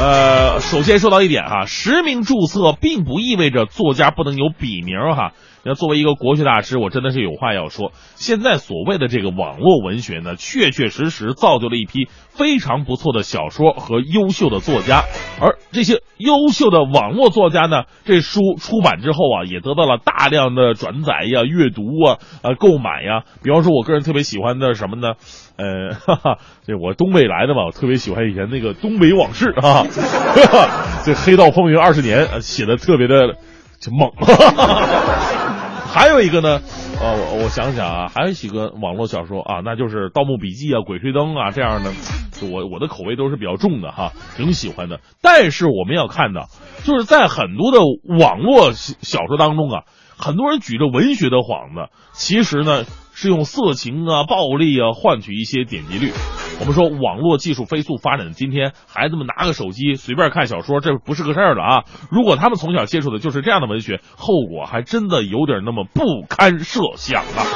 呃，首先说到一点哈，实名注册并不意味着作家不能有笔名哈。那作为一个国学大师，我真的是有话要说。现在所谓的这个网络文学呢，确确实实造就了一批非常不错的小说和优秀的作家，而这些优秀的网络作家呢，这书出版之后啊，也得到了大量的转载呀、阅读啊、呃购买呀。比方说，我个人特别喜欢的什么呢？呃，哈哈，这我东北来的嘛，我特别喜欢以前那个《东北往事》啊，这《黑道风云二十年》写的特别的就猛哈哈。还有一个呢，呃，我我想想啊，还有几个网络小说啊，那就是《盗墓笔记》啊、《鬼吹灯》啊这样的，我我的口味都是比较重的哈，挺喜欢的。但是我们要看到，就是在很多的网络小说当中啊，很多人举着文学的幌子，其实呢是用色情啊、暴力啊换取一些点击率。我们说网络技术飞速发展的今天，孩子们拿个手机随便看小说，这不是个事儿了啊！如果他们从小接触的就是这样的文学，后果还真的有点那么不堪设想啊！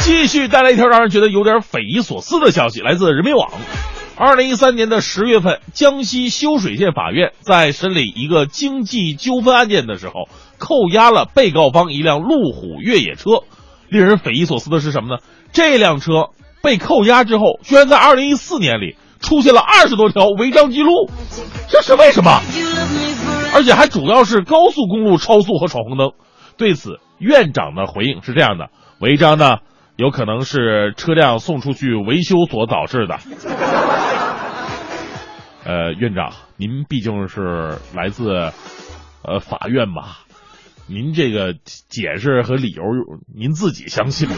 继续带来一条让人觉得有点匪夷所思的消息，来自人民网。二零一三年的十月份，江西修水县法院在审理一个经济纠纷案件的时候，扣押了被告方一辆路虎越野车。令人匪夷所思的是什么呢？这辆车被扣押之后，居然在二零一四年里出现了二十多条违章记录，这是为什么？而且还主要是高速公路超速和闯红灯。对此，院长的回应是这样的：违章呢，有可能是车辆送出去维修所导致的。呃，院长，您毕竟是来自呃法院吧？您这个解释和理由，您自己相信吧？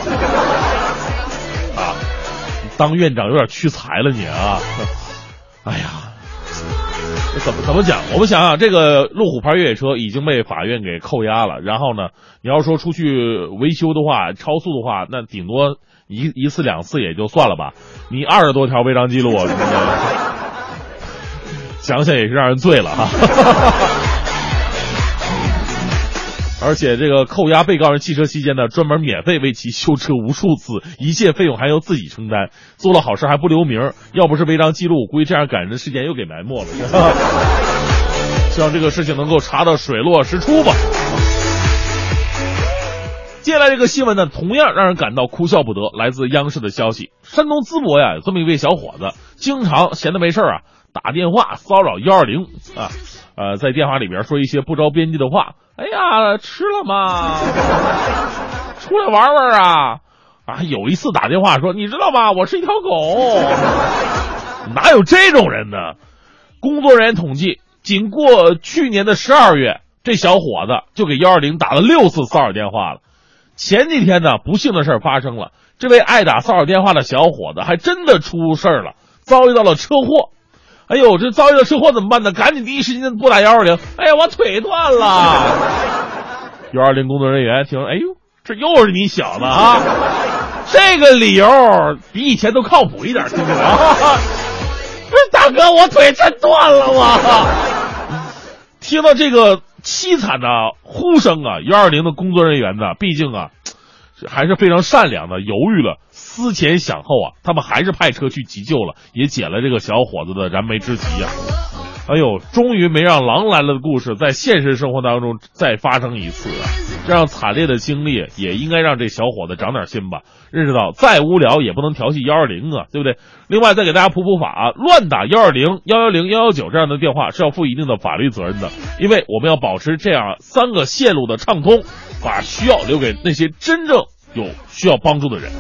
啊，当院长有点屈才了你啊！哎呀，怎么怎么讲？我们想想，这个路虎牌越野车已经被法院给扣押了，然后呢，你要说出去维修的话，超速的话，那顶多一一次两次也就算了吧。你二十多条违章记录，想想也是让人醉了哈。而且这个扣押被告人汽车期间呢，专门免费为其修车无数次，一切费用还由自己承担，做了好事还不留名，要不是违章记录，估计这样感人的事件又给埋没了。希望这个事情能够查到水落石出吧。接下来这个新闻呢，同样让人感到哭笑不得。来自央视的消息，山东淄博呀，有这么一位小伙子，经常闲的没事啊，打电话骚扰幺二零啊，呃，在电话里边说一些不着边际的话。哎呀，吃了吗？出来玩玩啊！啊，有一次打电话说，你知道吗？我是一条狗。哪有这种人呢？工作人员统计，仅过去年的十二月，这小伙子就给幺二零打了六次骚扰电话了。前几天呢，不幸的事儿发生了，这位爱打骚扰电话的小伙子还真的出事儿了，遭遇到了车祸。哎呦，这遭遇了车祸怎么办呢？赶紧第一时间拨打幺二零。哎呀，我腿断了。幺二零工作人员听，哎呦，这又是你小子啊！这个理由比以前都靠谱一点，听着啊。不是大哥，我腿真断了我。听到这个凄惨的呼声啊，幺二零的工作人员呢，毕竟啊，还是非常善良的，犹豫了。思前想后啊，他们还是派车去急救了，也解了这个小伙子的燃眉之急呀。哎呦，终于没让狼来了的故事在现实生活当中再发生一次啊！这样惨烈的经历也应该让这小伙子长点心吧，认识到再无聊也不能调戏幺二零啊，对不对？另外再给大家普普法，啊乱打幺二零、幺幺零、幺幺九这样的电话是要负一定的法律责任的，因为我们要保持这样三个线路的畅通，把需要留给那些真正有需要帮助的人。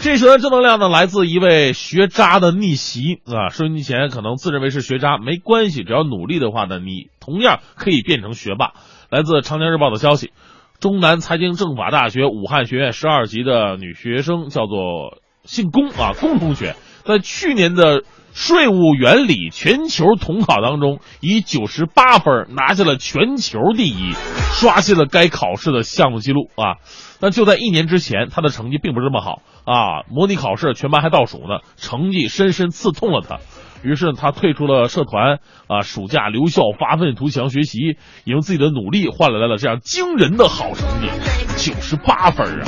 这时的正能量呢，来自一位学渣的逆袭啊！收音机前可能自认为是学渣，没关系，只要努力的话呢，你同样可以变成学霸。来自长江日报的消息，中南财经政法大学武汉学院十二级的女学生叫做姓龚啊，龚同学，在去年的税务原理全球统考当中，以九十八分拿下了全球第一，刷新了该考试的项目记录啊！但就在一年之前，他的成绩并不是这么好啊，模拟考试全班还倒数呢，成绩深深刺痛了他。于是他退出了社团啊，暑假留校发愤图强学习，也用自己的努力换来了这样惊人的好成绩，九十八分啊！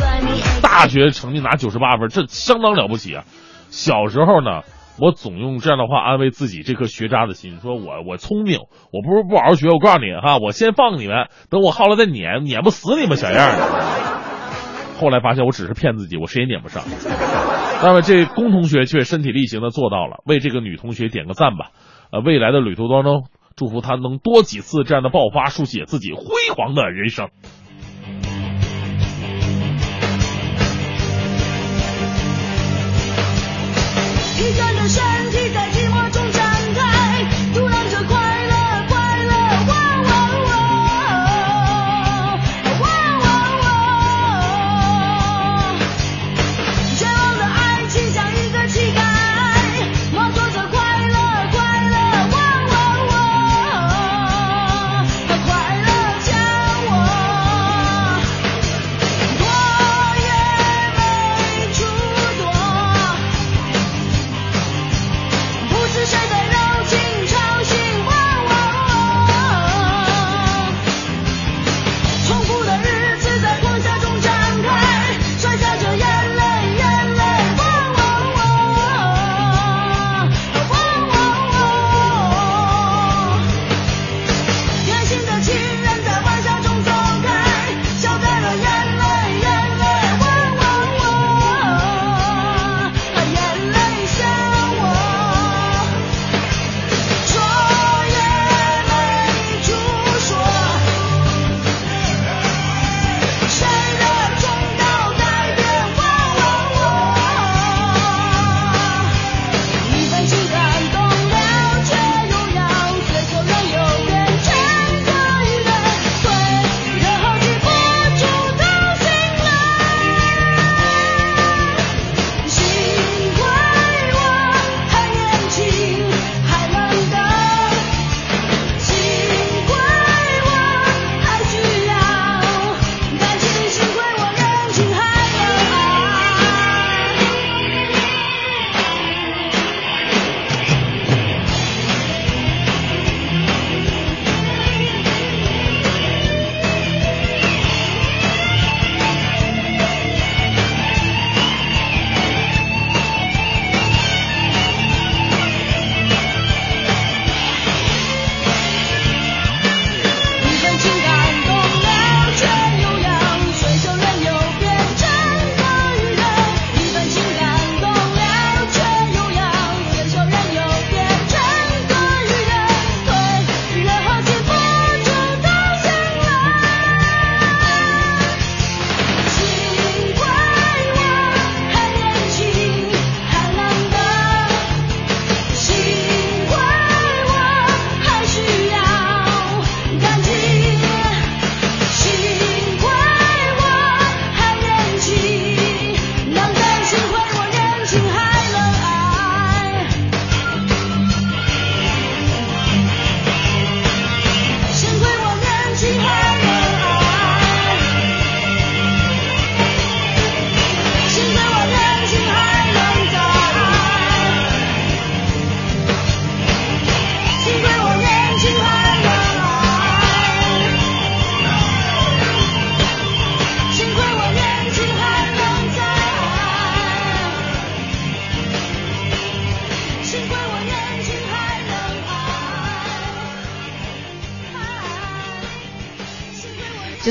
大学成绩拿九十八分，这相当了不起啊！小时候呢，我总用这样的话安慰自己这颗学渣的心，说我我聪明，我不是不好好学，我告诉你哈，我先放你们，等我耗了再撵，撵不死你们小样的。后来发现我只是骗自己，我谁也撵不上。那么这龚同学却身体力行的做到了，为这个女同学点个赞吧。呃，未来的旅途当中，祝福她能多几次这样的爆发，书写自己辉煌的人生。疲倦的身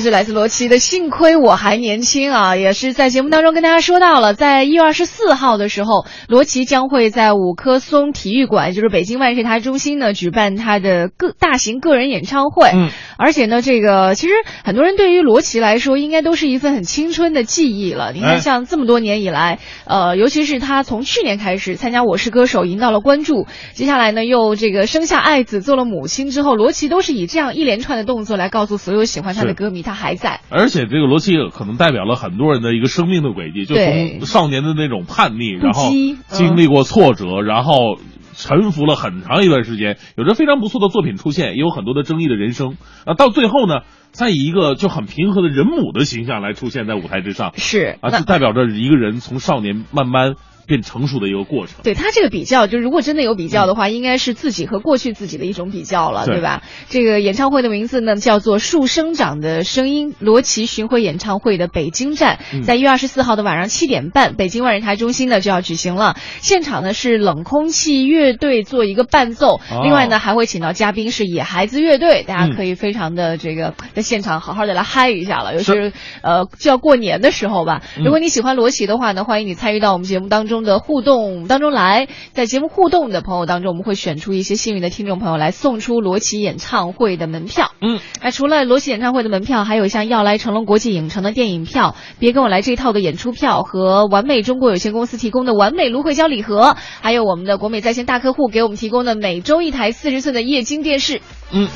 是来自罗琦的《幸亏我还年轻》啊，也是在节目当中跟大家说到了，在一月二十四号的时候，罗琦将会在五棵松体育馆，就是北京万事达中心呢，举办他的个大型个人演唱会。嗯，而且呢，这个其实很多人对于罗琦来说，应该都是一份很青春的记忆了。你哎。看，像这么多年以来，呃，尤其是他从去年开始参加《我是歌手》，赢到了关注，接下来呢又这个生下爱子，做了母亲之后，罗琦都是以这样一连串的动作来告诉所有喜欢他的歌迷，他还在。而且这个罗琦可能代表了很多人的一个生命的轨迹，就从少年的那种叛逆，然后经历过挫折，然后沉浮了很长一段时间，有着非常不错的作品出现，也有很多的争议的人生。啊，到最后呢，再以一个就很平和的人母的形象来出现在舞台之上，是，啊，就代表着一个人从少年慢慢变成熟的一个过程。对他这个比较，就如果真的有比较的话，应该是自己和过去自己的一种比较了，对对吧？这个演唱会的名字呢叫做《树生长的声音》，罗琦巡回演唱会的北京站，嗯在一月二十四号的晚上七点半，北京万人台中心呢就要举行了。现场呢是冷空气乐队做一个伴奏，哦另外呢还会请到嘉宾是野孩子乐队，大家嗯可以非常的这个在现场好好的来嗨一下了，尤其是是呃就要过年的时候吧。嗯如果你喜欢罗琦的话呢，欢迎你参与到我们节目当中的互动当中来。在节目互动的朋友当中，我们会选出一些幸运的听众朋友来送出罗琦演唱会的门票。嗯，那除了罗琦演唱会的门票，还有像要来成龙国际影城的电影票、别跟我来这一套的演出票和完美中国有限公司提供的完美芦荟胶礼盒，还有我们的国美在线大客户给我们提供的每周一台四十寸的液晶电视。嗯，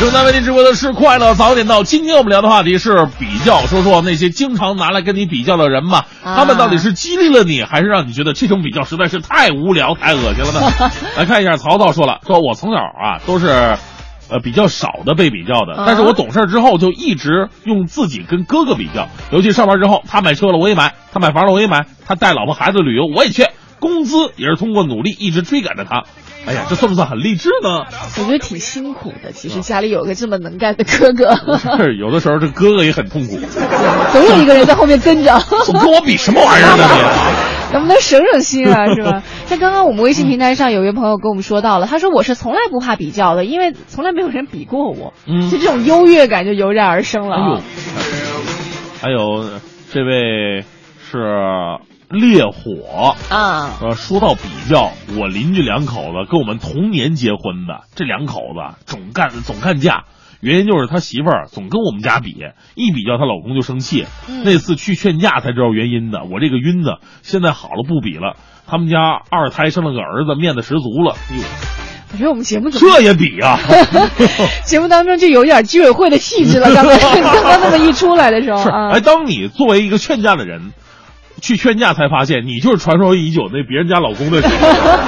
正在为您直播的是快乐早点到。今天我们聊的话题是比较，说说那些经常拿来跟你比较的人吧，啊他们到底是激励了你，还是让你觉得这种比较实在是太无聊、太恶心了呢？来看一下，曹操说了，说我从小啊都是。呃，比较少的被比较的，啊但是我懂事之后就一直用自己跟哥哥比较，尤其上班之后，他买车了我也买，他买房了我也买，他带老婆孩子旅游我也去，工资也是通过努力一直追赶着他。哎呀，这算不算很励志呢？我觉得挺辛苦的，其实家里有个这么能干的哥哥，是有的时候这哥哥也很痛苦，总有一个人在后面跟着。总跟我比什么玩意儿呢你？能不能省省心啊，是吧？像刚刚我们微信平台上有一位朋友跟我们说到了，他说我是从来不怕比较的，因为从来没有人比过我，嗯。就这种优越感就油然而生了哎呦。啊。，还有这位是烈火，啊，呃，说到比较，我邻居两口子跟我们同年结婚的，这两口子总干总干架，原因就是他媳妇儿总跟我们家比，一比较她老公就生气。嗯那次去劝架才知道原因的，我这个晕子现在好了不比了，他们家二胎生了个儿子，面子十足了。哎呦，我觉得我们节目怎么这也比啊？节目当中就有点居委会的气质了。刚才 刚刚那么一出来的时候哎，，当你作为一个劝架的人。去劝架才发现，你就是传说已久那别人家老公的人，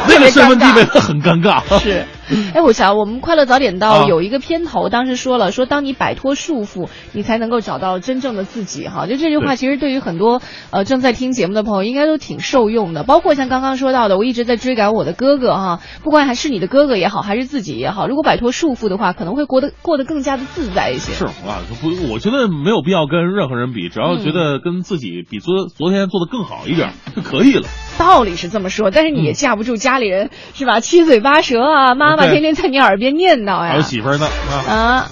那个身份地位很尴尬。是，哎，我想我们快乐早点到啊有一个片头，当时说了，说当你摆脱束缚，你才能够找到真正的自己。哈，就这句话，其实对于很多呃正在听节目的朋友，应该都挺受用的。包括像刚刚说到的，我一直在追赶我的哥哥哈，不管还是你的哥哥也好，还是自己也好，如果摆脱束缚的话，可能会过得过得更加的自在一些。是啊，不，我觉得没有必要跟任何人比，只要觉得跟自己比昨昨天做的更好一点就可以了。道理是这么说，但是你也架不住家里人、是吧？七嘴八舌啊，妈天天在你耳边念叨呀。还有媳妇儿呢啊，啊。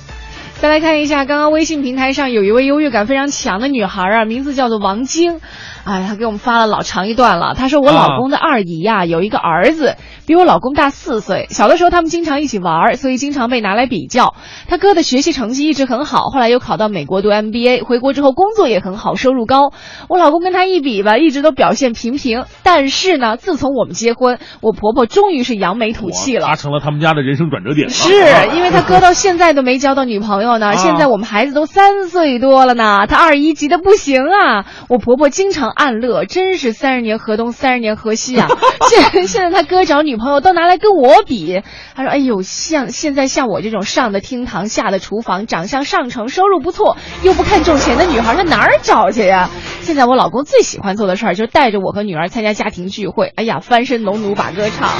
再来看一下，刚刚微信平台上有一位优越感非常强的女孩啊，名字叫做王晶，哎，他给我们发了老长一段了。他说我老公的二姨呀、有一个儿子，比我老公大四岁。小的时候他们经常一起玩，所以经常被拿来比较。他哥的学习成绩一直很好，后来又考到美国读 MBA，回国之后工作也很好，收入高。我老公跟他一比吧，一直都表现平平。但是呢，自从我们结婚，我婆婆终于是扬眉吐气了达。成了他们家的人生转折点了。是因为他哥到现在都没交到女朋友呢，啊现在我们孩子都三岁多了呢，他二姨急得不行啊。我婆婆经常暗乐，真是三十年河东，三十年河西啊。现现在他哥找女朋友都拿来跟我比，他说：“哎呦，像现在像我这种上的厅堂，下的厨房，长相上乘，收入不错，又不看重钱的女孩，他哪儿找去呀？”现在我老公最喜欢做的事儿就是带着我和女儿参加家庭聚会，哎呀，翻身农奴把歌唱。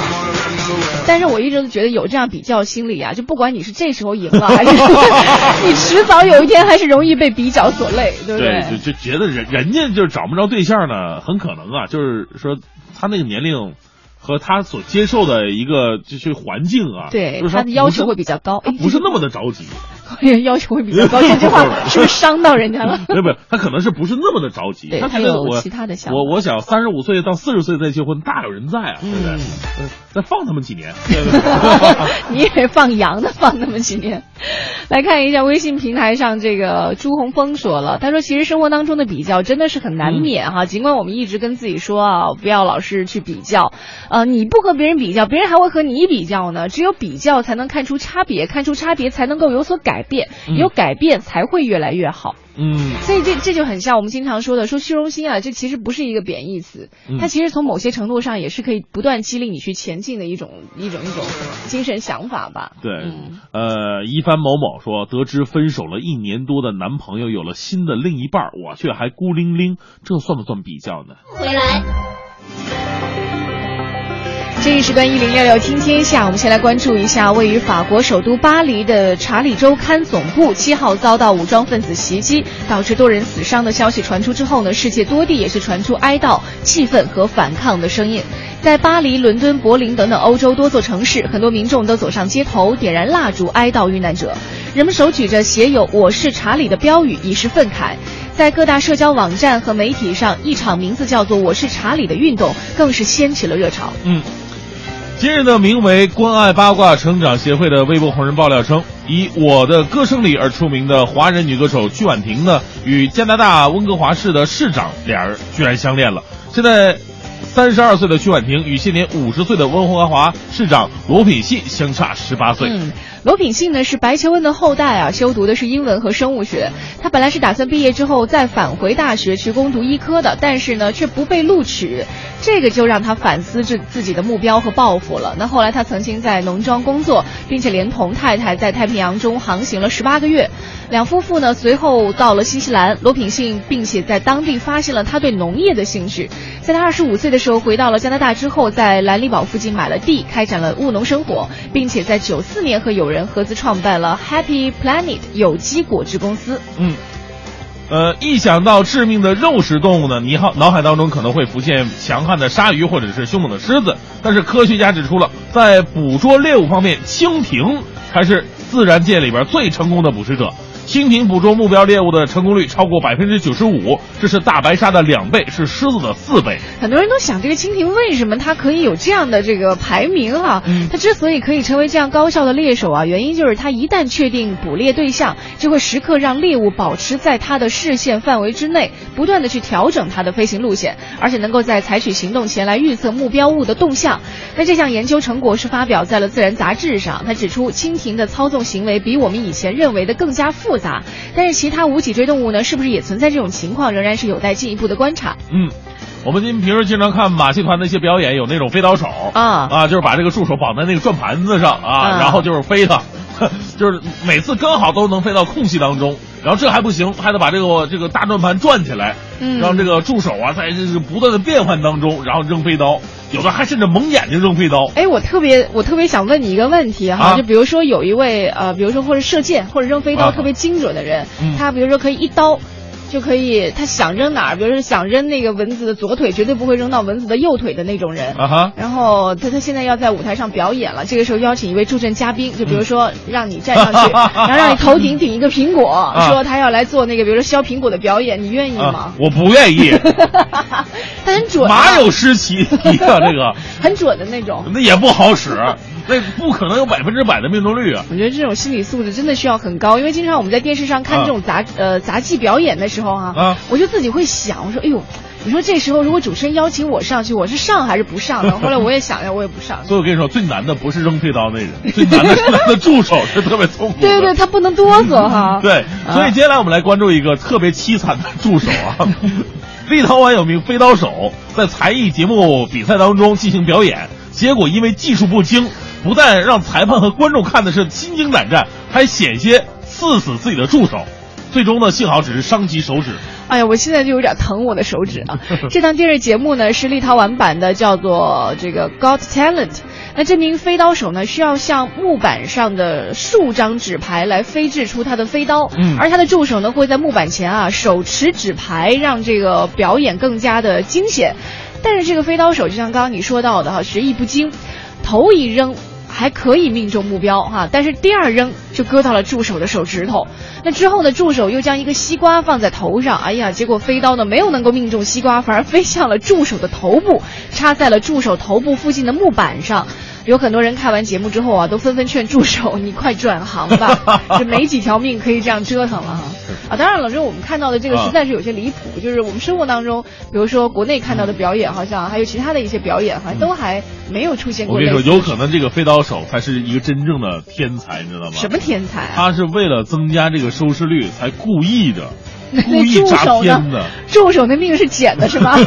但是我一直都觉得有这样比较心理啊，就不管你是这时候赢了，还是 你迟早有一天还是容易被比较所累，对不对，就就觉得人人家就找不着对象呢，很可能啊，就是说他那个年龄和他所接受的一个就是环境啊，对就是他的要求会比较高不是那么的着急。要求会比较高，这句话 是不是伤到人家了？没有没有，他可能是不是那么的着急？对他他有觉得我其他的想法我我想三十五岁到四十岁再结婚，大有人在啊，对不对？再放他们几年，对不对？你也放羊的放那么几年？来看一下微信平台上这个朱红峰说了，他说其实生活当中的比较真的是很难免哈，尽管我们一直跟自己说啊，不要老是去比较，呃，你不和别人比较，别人还会和你比较呢。只有比较才能看出差别，看出差别才能够有所改变，嗯有改变才会越来越好。嗯，所以这这就很像我们经常说的，说虚荣心啊，这其实不是一个贬义词，嗯它其实从某些程度上也是可以不断激励你去前进的一种一种一种精神想法吧。对，嗯呃，一帆某某说，得知分手了一年多的男朋友有了新的另一半，我却还孤零零，这算不算比较呢？回来。这一时段一零六六听天下，我们先来关注一下位于法国首都巴黎的《查理周刊》总部七号遭到武装分子袭击，导致多人死伤的消息传出之后呢，世界多地也是传出哀悼、气愤和反抗的声音。在巴黎、伦敦、柏林等等欧洲多座城市，很多民众都走上街头，点燃蜡烛哀悼遇难者。人们手举着写有“我是查理”的标语，以示愤慨。在各大社交网站和媒体上，一场名字叫做“我是查理”的运动更是掀起了热潮。嗯，今日呢，名为“关爱八卦成长协会”的微博红人爆料称，以《我的歌声里》而出名的华人女歌手曲婉婷呢，与加拿大温哥华市的市长俩人居然相恋了。现在，三十二岁的曲婉婷与现年五十岁的温哥华市长罗品信相差十八岁。罗品信呢是白求恩的后代啊，修读的是英文和生物学。他本来是打算毕业之后再返回大学去攻读医科的，但是呢却不被录取，这个就让他反思自自己的目标和抱负了。那后来他曾经在农庄工作，并且连同太太在太平洋中航行了十八个月。两夫妇呢随后到了新西兰，罗品信并且在当地发现了他对农业的兴趣。在他二十五岁的时候回到了加拿大之后，在兰利堡附近买了地，开展了务农生活，并且在九四年和友人人合资创办了 Happy Planet 有机果汁公司。嗯，呃，一想到致命的肉食动物呢，你好，脑海当中可能会浮现强悍的鲨鱼或者是凶猛的狮子。但是科学家指出了，在捕捉猎物方面，蜻蜓才是自然界里边最成功的捕食者。蜻蜓捕捉目标猎物的成功率超过百分之九十五，这是大白鲨的两倍，是狮子的四倍。很多人都想，这个蜻蜓为什么它可以有这样的这个排名哈、嗯它之所以可以成为这样高效的猎手啊，原因就是它一旦确定捕猎对象，就会时刻让猎物保持在它的视线范围之内，不断的去调整它的飞行路线，而且能够在采取行动前来预测目标物的动向。那这项研究成果是发表在了《自然》杂志上，它指出蜻蜓的操纵行为比我们以前认为的更加复复杂，但是其他无脊椎动物呢，是不是也存在这种情况，仍然是有待进一步的观察。嗯，我们今平时经常看马戏团的一些表演，有那种飞刀手啊啊，就是把这个助手绑在那个转盘子上啊，啊然后就是飞它，就是每次刚好都能飞到空隙当中。然后这还不行，还得把这个这个大转盘转起来，嗯让这个助手啊在这个不断的变换当中，然后扔飞刀，有的还甚至蒙眼睛扔飞刀。哎，我特别我特别想问你一个问题哈，啊就比如说有一位呃，比如说或者射箭或者扔飞刀啊特别精准的人，嗯他比如说可以一刀。就可以，他想扔哪儿，比如说想扔那个蚊子的左腿，绝对不会扔到蚊子的右腿的那种人。啊哈，然后他他现在要在舞台上表演了，这个时候邀请一位助阵嘉宾，就比如说让你站上去，然后让你头顶顶一个苹果，啊说他要来做那个比如说削苹果的表演，你愿意啊吗？我不愿意，他 很准、啊，马有失其题啊，这个 很准的那种。那也不好使，那不可能有百分之百的命中率啊。我觉得这种心理素质真的需要很高，因为经常我们在电视上看这种杂、呃杂技表演的时候哈、啊我就自己会想，我说哎呦，你说这时候如果主持人邀请我上去，我是上还是不上呢？后来我也想想，我也不上。所以我跟你说，最难的不是扔飞刀那人，最难的是他的助手是特别痛苦。对对对，他不能哆嗦哈。对，所以接下来我们来关注一个特别凄惨的助手啊。立陶宛有名飞刀手在才艺节目比赛当中进行表演，结果因为技术不精，不但让裁判和观众看的是心惊胆战，还险些刺死自己的助手。最终呢，幸好只是伤及手指。哎呀，我现在就有点疼我的手指啊！这档电视节目呢是立陶宛版的，叫做这个 Got Talent。那这名飞刀手呢，需要向木板上的数张纸牌来飞掷出他的飞刀，嗯而他的助手呢会在木板前啊手持纸牌，让这个表演更加的惊险。但是这个飞刀手就像刚刚你说到的哈，学艺不精，头一扔。还可以命中目标哈、但是第二扔就割到了助手的手指头。那之后呢，助手又将一个西瓜放在头上，哎呀，结果飞刀呢没有能够命中西瓜，反而飞向了助手的头部，插在了助手头部附近的木板上。有很多人看完节目之后啊，都纷纷劝助手你快转行吧，这没几条命可以这样折腾了哈。啊，当然了，这我们看到的这个啊实在是有些离谱，就是我们生活当中，比如说国内看到的表演，好像还有其他的一些表演，好像都还没有出现我跟你说。有可能这个飞刀手才是一个真正的天才，你知道吗？什么天才啊？他是为了增加这个收视率，才故意的，那故意扎助手呢？。助手那命是捡的是吗？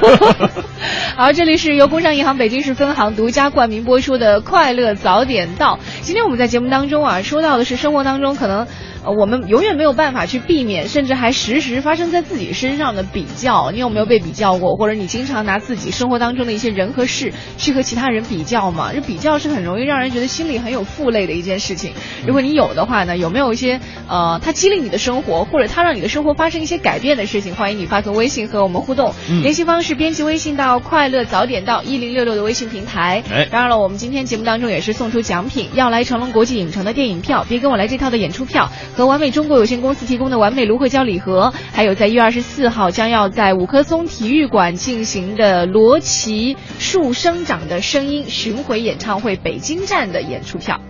好，这里是由工商银行北京市分行独家冠名播出的《快乐早点到》。今天我们在节目当中啊，说到的是生活当中可能。呃，我们永远没有办法去避免，甚至还时时发生在自己身上的比较。你有没有被比较过？或者你经常拿自己生活当中的一些人和事去和其他人比较吗？这比较是很容易让人觉得心里很有负累的一件事情。如果你有的话呢，有没有一些呃，它激励你的生活，或者它让你的生活发生一些改变的事情？欢迎你发送微信和我们互动。嗯联系方式编辑微信到“快乐早点到一零六六”的微信平台。哎当然了，我们今天节目当中也是送出奖品，要来成龙国际影城的电影票，别跟我来这套的演出票和完美中国有限公司提供的完美芦荟胶礼盒，还有在一月二十四号将要在五棵松体育馆进行的罗琦树生长的声音巡回演唱会北京站的演出票。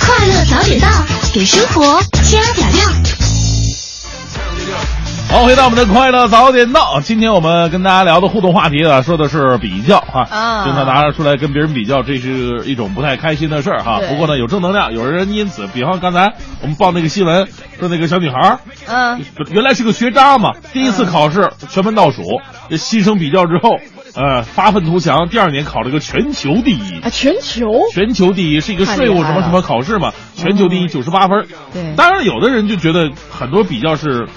快乐早点到，给生活加点料。好，回到我们的快乐早点到。今天我们跟大家聊的互动话题啊，说的是比较哈，啊经常拿出来跟别人比较，这是一种不太开心的事儿哈。对不过呢，有正能量，有人因此，比方刚才我们报那个新闻，说那个小女孩儿嗯，原来是个学渣嘛，第一次考试全班倒数，这牺牲比较之后，呃，发愤图强，第二年考了个全球第一。啊，全球全球第一是一个税务什么什么考试嘛，全球第一九十八分儿。对当然有的人就觉得很多比较是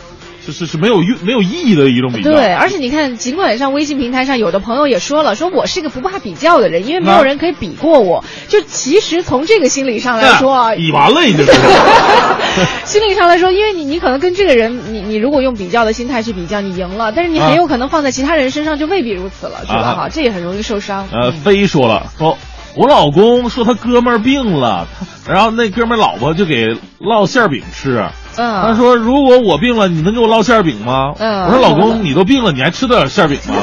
是是是没有用没有意义的一种比较。对，而且你看，尽管像微信平台上有的朋友也说了，说我是一个不怕比较的人，因为没有人可以比过我。就其实从这个心理上来说啊，比完了已经。心理上来说，因为你你可能跟这个人，你你如果用比较的心态去比较，你赢了，但是你很有可能放在其他人身上就未必如此了，是吧？啊哈，这也很容易受伤。呃，飞说了，说我老公说他哥们儿病了，然后那哥们儿老婆就给烙馅儿饼吃。嗯，他说：“如果我病了，你能给我烙馅儿饼吗？”嗯我说：“老公，你都病了，你还吃得了馅儿饼吗？”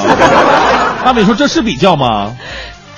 大美说：“这是比较吗？”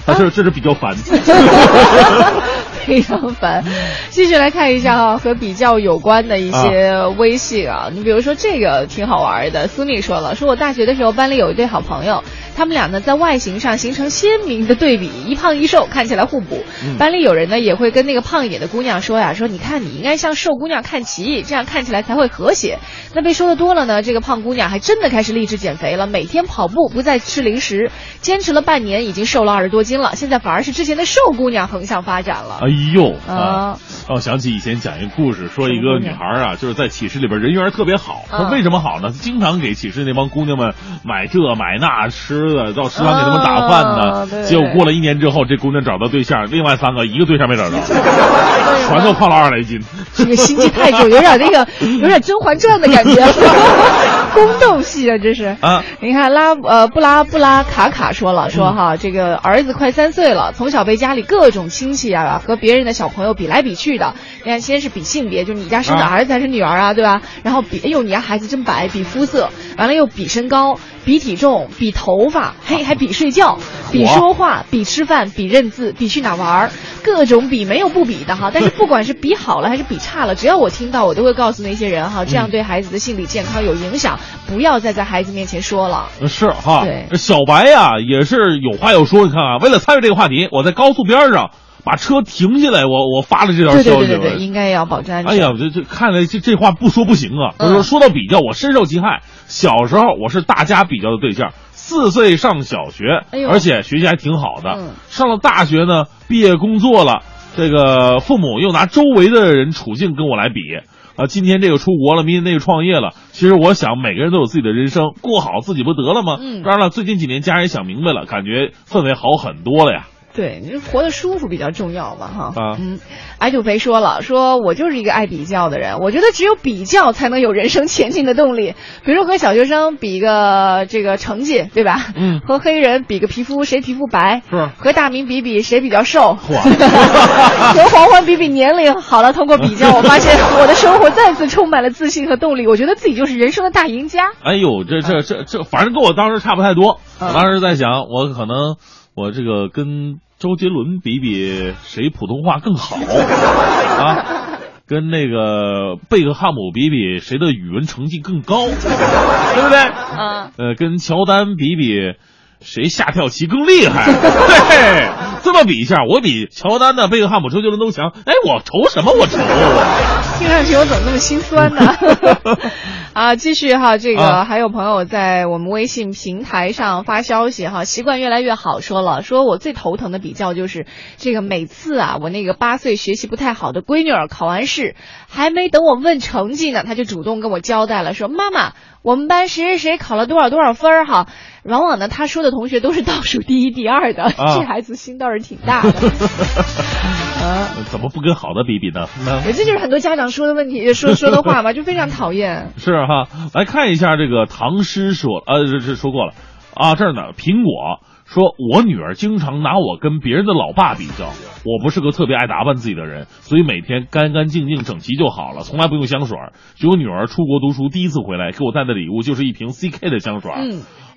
他说：“这是比较烦。非常烦。继续来看一下哈、和比较有关的一些微信啊，你比如说这个挺好玩的。苏蜜说了，说我大学的时候班里有一对好朋友，他们俩呢在外形上形成鲜明的对比，一胖一瘦，看起来互补。班里有人呢也会跟那个胖一点的姑娘说呀，说你看你应该向瘦姑娘看齐，这样看起来才会和谐。那被说的多了呢，这个胖姑娘还真的开始励志减肥了，每天跑步，不再吃零食，坚持了半年，已经瘦了二十多斤了。现在反而是之前的瘦姑娘横向发展了。哎呦啊啊！让我想起以前讲一个故事，说一个女孩啊，就是在寝室里边人缘特别好。啊说为什么好呢？经常给寝室那帮姑娘们买这买那吃的，到食堂给他们打饭啊呢。结果过了一年之后，这姑娘找到对象，另外三个一个对象没找着，全都胖了二来斤。这个心机太重，有点那个，有点《甄嬛传》的感觉，宫斗戏啊，这是。啊，你看拉呃布拉布拉卡卡说了说哈，这个儿子快三岁了，从小被家里各种亲戚啊和别人的小朋友比来比去的。你看，先是比性别，就是你家生的啊儿子还是女儿啊，对吧？然后比，哎呦，你家孩子真白，比肤色，完了又比身高，比体重，比头发，嘿，还比睡觉，比说话，比吃饭，比认字，比去哪玩儿，各种比，没有不比的哈。但是 不管是比好了还是比差了，只要我听到，我都会告诉那些人哈，这样对孩子的心理健康有影响，不要再在孩子面前说了。是哈对，小白呀、也是有话要说。你看啊，为了参与这个话题，我在高速边上把车停下来，我我发了这条对对消息。对对对，应该要保证安全。哎呀，这这看来这这话不说不行啊！嗯我说说到比较，我深受其害。小时候我是大家比较的对象，四岁上小学，哎而且学习还挺好的。嗯上了大学呢，毕业工作了，这个父母又拿周围的人处境跟我来比。啊，今天这个出国了，明天那个创业了。其实我想，每个人都有自己的人生，过好自己不得了吗？嗯当然了，最近几年家人想明白了，感觉氛围好很多了呀。对，你活得舒服比较重要嘛，哈。啊嗯，矮土肥说了，说我就是一个爱比较的人，我觉得只有比较才能有人生前进的动力。比如说和小学生比一个这个成绩，对吧？嗯和黑人比个皮肤，谁皮肤白？是和大明比比谁比较瘦？哇 和黄欢比比年龄。好了，通过比较，我发现我的生活再次充满了自信和动力。我觉得自己就是人生的大赢家。哎呦，这这这这，反正跟我当时差不太多。嗯我当时在想，我可能我这个跟周杰伦比比，谁普通话更好 啊？跟那个贝克汉姆比比，谁的语文成绩更高，对不对？嗯，呃，跟乔丹比比，谁下跳棋更厉害？对，这么比一下，我比乔丹的贝克汉姆、周杰伦都强。哎，我愁什么？我愁。听上去我怎么那么心酸呢？啊，继续哈，这个、啊还有朋友在我们微信平台上发消息哈，习惯越来越好，说了，说我最头疼的比较就是这个每次啊，我那个八岁学习不太好的闺女儿考完试，还没等我问成绩呢，她就主动跟我交代了，说妈妈，我们班谁谁谁考了多少多少分儿哈。往往呢，他说的同学都是倒数第一、第二的，啊这孩子心倒是挺大的。啊，怎么不跟好的比比呢？那这就是很多家长说的问题，说说的话吧，就非常讨厌。是哈，来看一下这个唐诗说，呃，这这说过了啊，这儿呢，苹果说，我女儿经常拿我跟别人的老爸比较，我不是个特别爱打扮自己的人，所以每天干干净净、整齐就好了，从来不用香水儿。只有女儿出国读书第一次回来，给我带的礼物就是一瓶 CK 的香水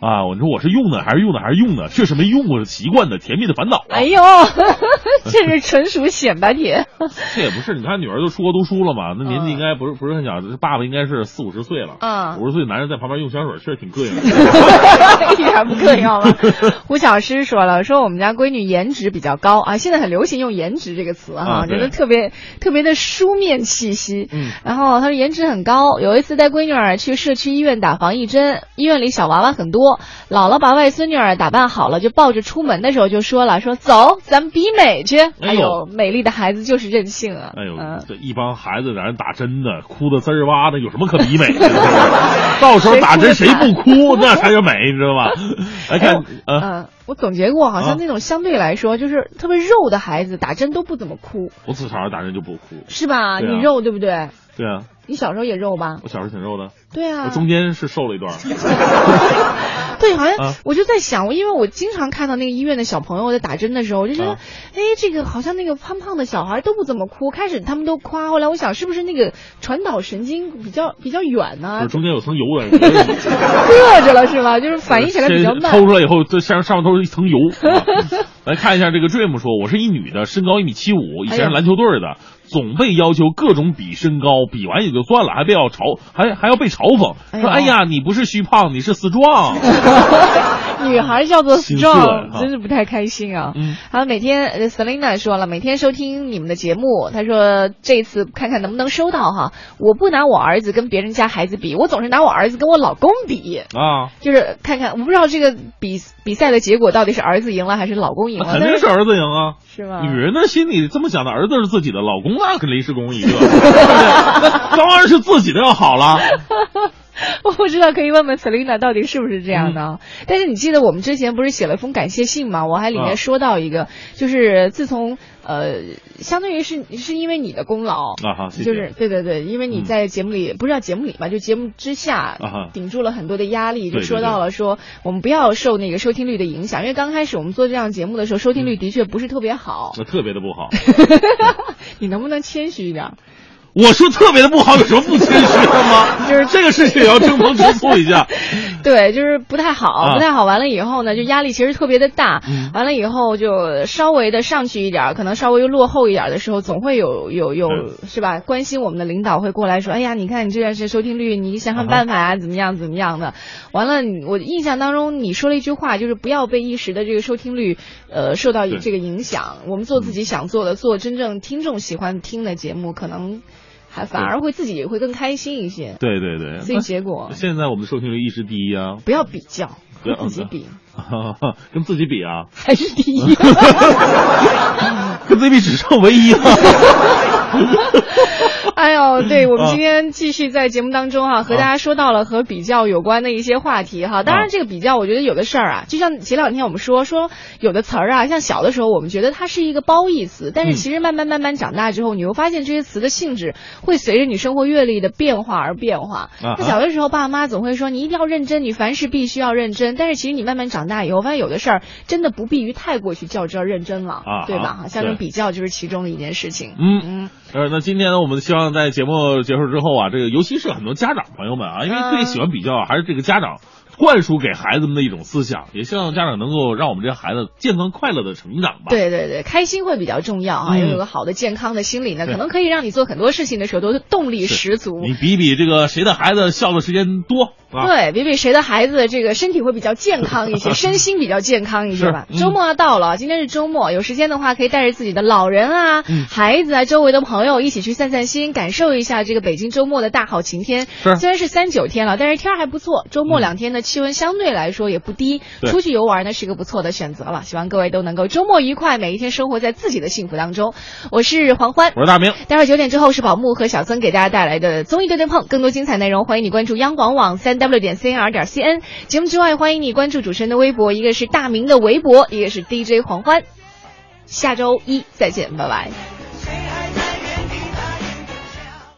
啊，我说我是用的还是用的还是用的，确实没用过习惯的甜蜜的烦恼啊。哎呦，这是纯属显摆帖。这也不是，你看女儿都出国读书了嘛，那年纪应该不是不是很小，这爸爸应该是四五十岁了。嗯五十岁男人在旁边用香水，确实挺膈应的。一点不膈应好吗？胡小诗说了，说我们家闺女颜值比较高啊，现在很流行用颜值这个词哈，啊觉得特别特别的书面气息。嗯然后她说颜值很高，有一次带闺女儿去社区医院打防疫针，医院里小娃娃很多，姥姥把外孙女儿打扮好了，就抱着出门的时候就说了，说走，咱们比美去。哎呦，美丽的孩子就是任性啊！哎呦嗯，这一帮孩子在那打针呢，哭的滋儿哇的，有什么可比美的？到时候打针谁不哭，那才叫美，你知道吧？来看，呃，嗯，我总结过，好啊像那种相对来说，就是特别肉的孩子打针都不怎么哭，我自小打针就不哭。是吧？啊你肉对不对？对啊，你小时候也肉吧？我小时候挺肉的，对啊，我中间是瘦了一段。对，好像啊我就在想，我因为我经常看到那个医院的小朋友在打针的时候，我就觉得，啊哎，这个好像那个胖胖的小孩都不怎么哭，开始他们都夸，后来我想是不是那个传导神经比较比较远就呢是，中间有层油的，硌着了是吧？就是反应起来比较慢。抽出来以后，这上上面都是一层油。啊 来看一下这个 Dream 说，我是一女的，身高一米七五，以前是篮球队的，总被要求各种比身高，比完也就算了，还被要嘲，还还要被嘲讽，说哎呀，你不是虚胖，你是死壮。女孩叫做 strong，真是不太开心啊。嗯，还有每天呃 Selina 说了，每天收听你们的节目，她说这次看看能不能收到哈。我不拿我儿子跟别人家孩子比，我总是拿我儿子跟我老公比。啊，就是看看，我不知道这个比比赛的结果到底是儿子赢了还是老公赢了，肯定是儿子赢啊。是吗？女人的心里这么想的，儿子是自己的，老公那跟临时工一个，当然是自己的要好了。我不知道，可以问问 Selina 到底是不是这样的啊？嗯但是你记得我们之前不是写了封感谢信吗？我还里啊面说到一个，就是自从呃，相当于是是因为你的功劳。啊哈，谢谢就是对对对，因为你嗯在节目里、不是叫节目里嘛，就节目之下顶住了很多的压力，就说到了说我们不要受那个收听率的影响，因为刚开始我们做这样节目的时候，收听率的确不是特别好。那特别的不好。你能不能谦虚一点？我说特别的不好，有什么不谦虚的吗？就是这个事情也要争风 吃醋一下。对，就是不太好，啊不太好。完了以后呢，就压力其实特别的大。嗯完了以后就稍微的上去一点儿，可能稍微又落后一点儿的时候，总会有有有对是吧？关心我们的领导会过来说：“哎呀，你看你这段时间收听率，你想想办法啊，怎么样怎么样的。”完了，我印象当中你说了一句话，就是不要被一时的这个收听率呃受到这个影响。我们做自己想做的，做真正听众喜欢听的节目，可能还反而会自己也会更开心一些。对对对，所以结果那现在我们的收听率一直第一啊，不要比较，不要跟自己比。跟自己比啊，还是第一。跟自己比只剩唯一了。哎呦，对我们啊今天继续在节目当中哈、和大家说到了和比较有关的一些话题哈。当然，这个比较，我觉得有的事儿啊，就像前两天我们说说有的词儿啊，像小的时候我们觉得它是一个褒义词，但是嗯其实慢慢慢慢长大之后，你会发现这些词的性质会随着你生活阅历的变化而变化。啊那小的时候，爸妈总会说你一定要认真，你凡事必须要认真。但是其实你慢慢长大以后，发现有的事儿真的不必于太过去较真儿认真了，啊对吧？啊哈，像这种比较就是其中的一件事情。嗯嗯。呃，那今天呢，我们希望在节目结束之后啊，这个尤其是很多家长朋友们啊，因为最喜欢比较啊，还是这个家长灌输给孩子们的一种思想，也希望家长能够让我们这些孩子健康快乐的成长吧。对对对，开心会比较重要啊，嗯要有个好的健康的心理呢，可能可以让你做很多事情的时候都动力十足。你比比这个谁的孩子笑的时间多啊？对，比比谁的孩子这个身体会比较健康一些，身心比较健康一些吧。嗯周末要到了，今天是周末，有时间的话可以带着自己的老人啊、嗯孩子啊、周围的朋友一起去散散心，感受一下这个北京周末的大好晴天。是虽然是三九天了，但是天儿还不错，周末两天的气温相对来说也不低，对出去游玩呢是一个不错的选择了。希望各位都能够周末愉快，每一天生活在自己的幸福当中。我是黄欢，我是大明。待会儿九点之后是宝木和小曾给大家带来的综艺对对碰，更多精彩内容欢迎你关注央广网三 w 点 cnr 点 cn。节目之外，欢迎你关注主持人的微博，一个是大明的微博，一个是 DJ 黄欢。下周一再见，拜拜。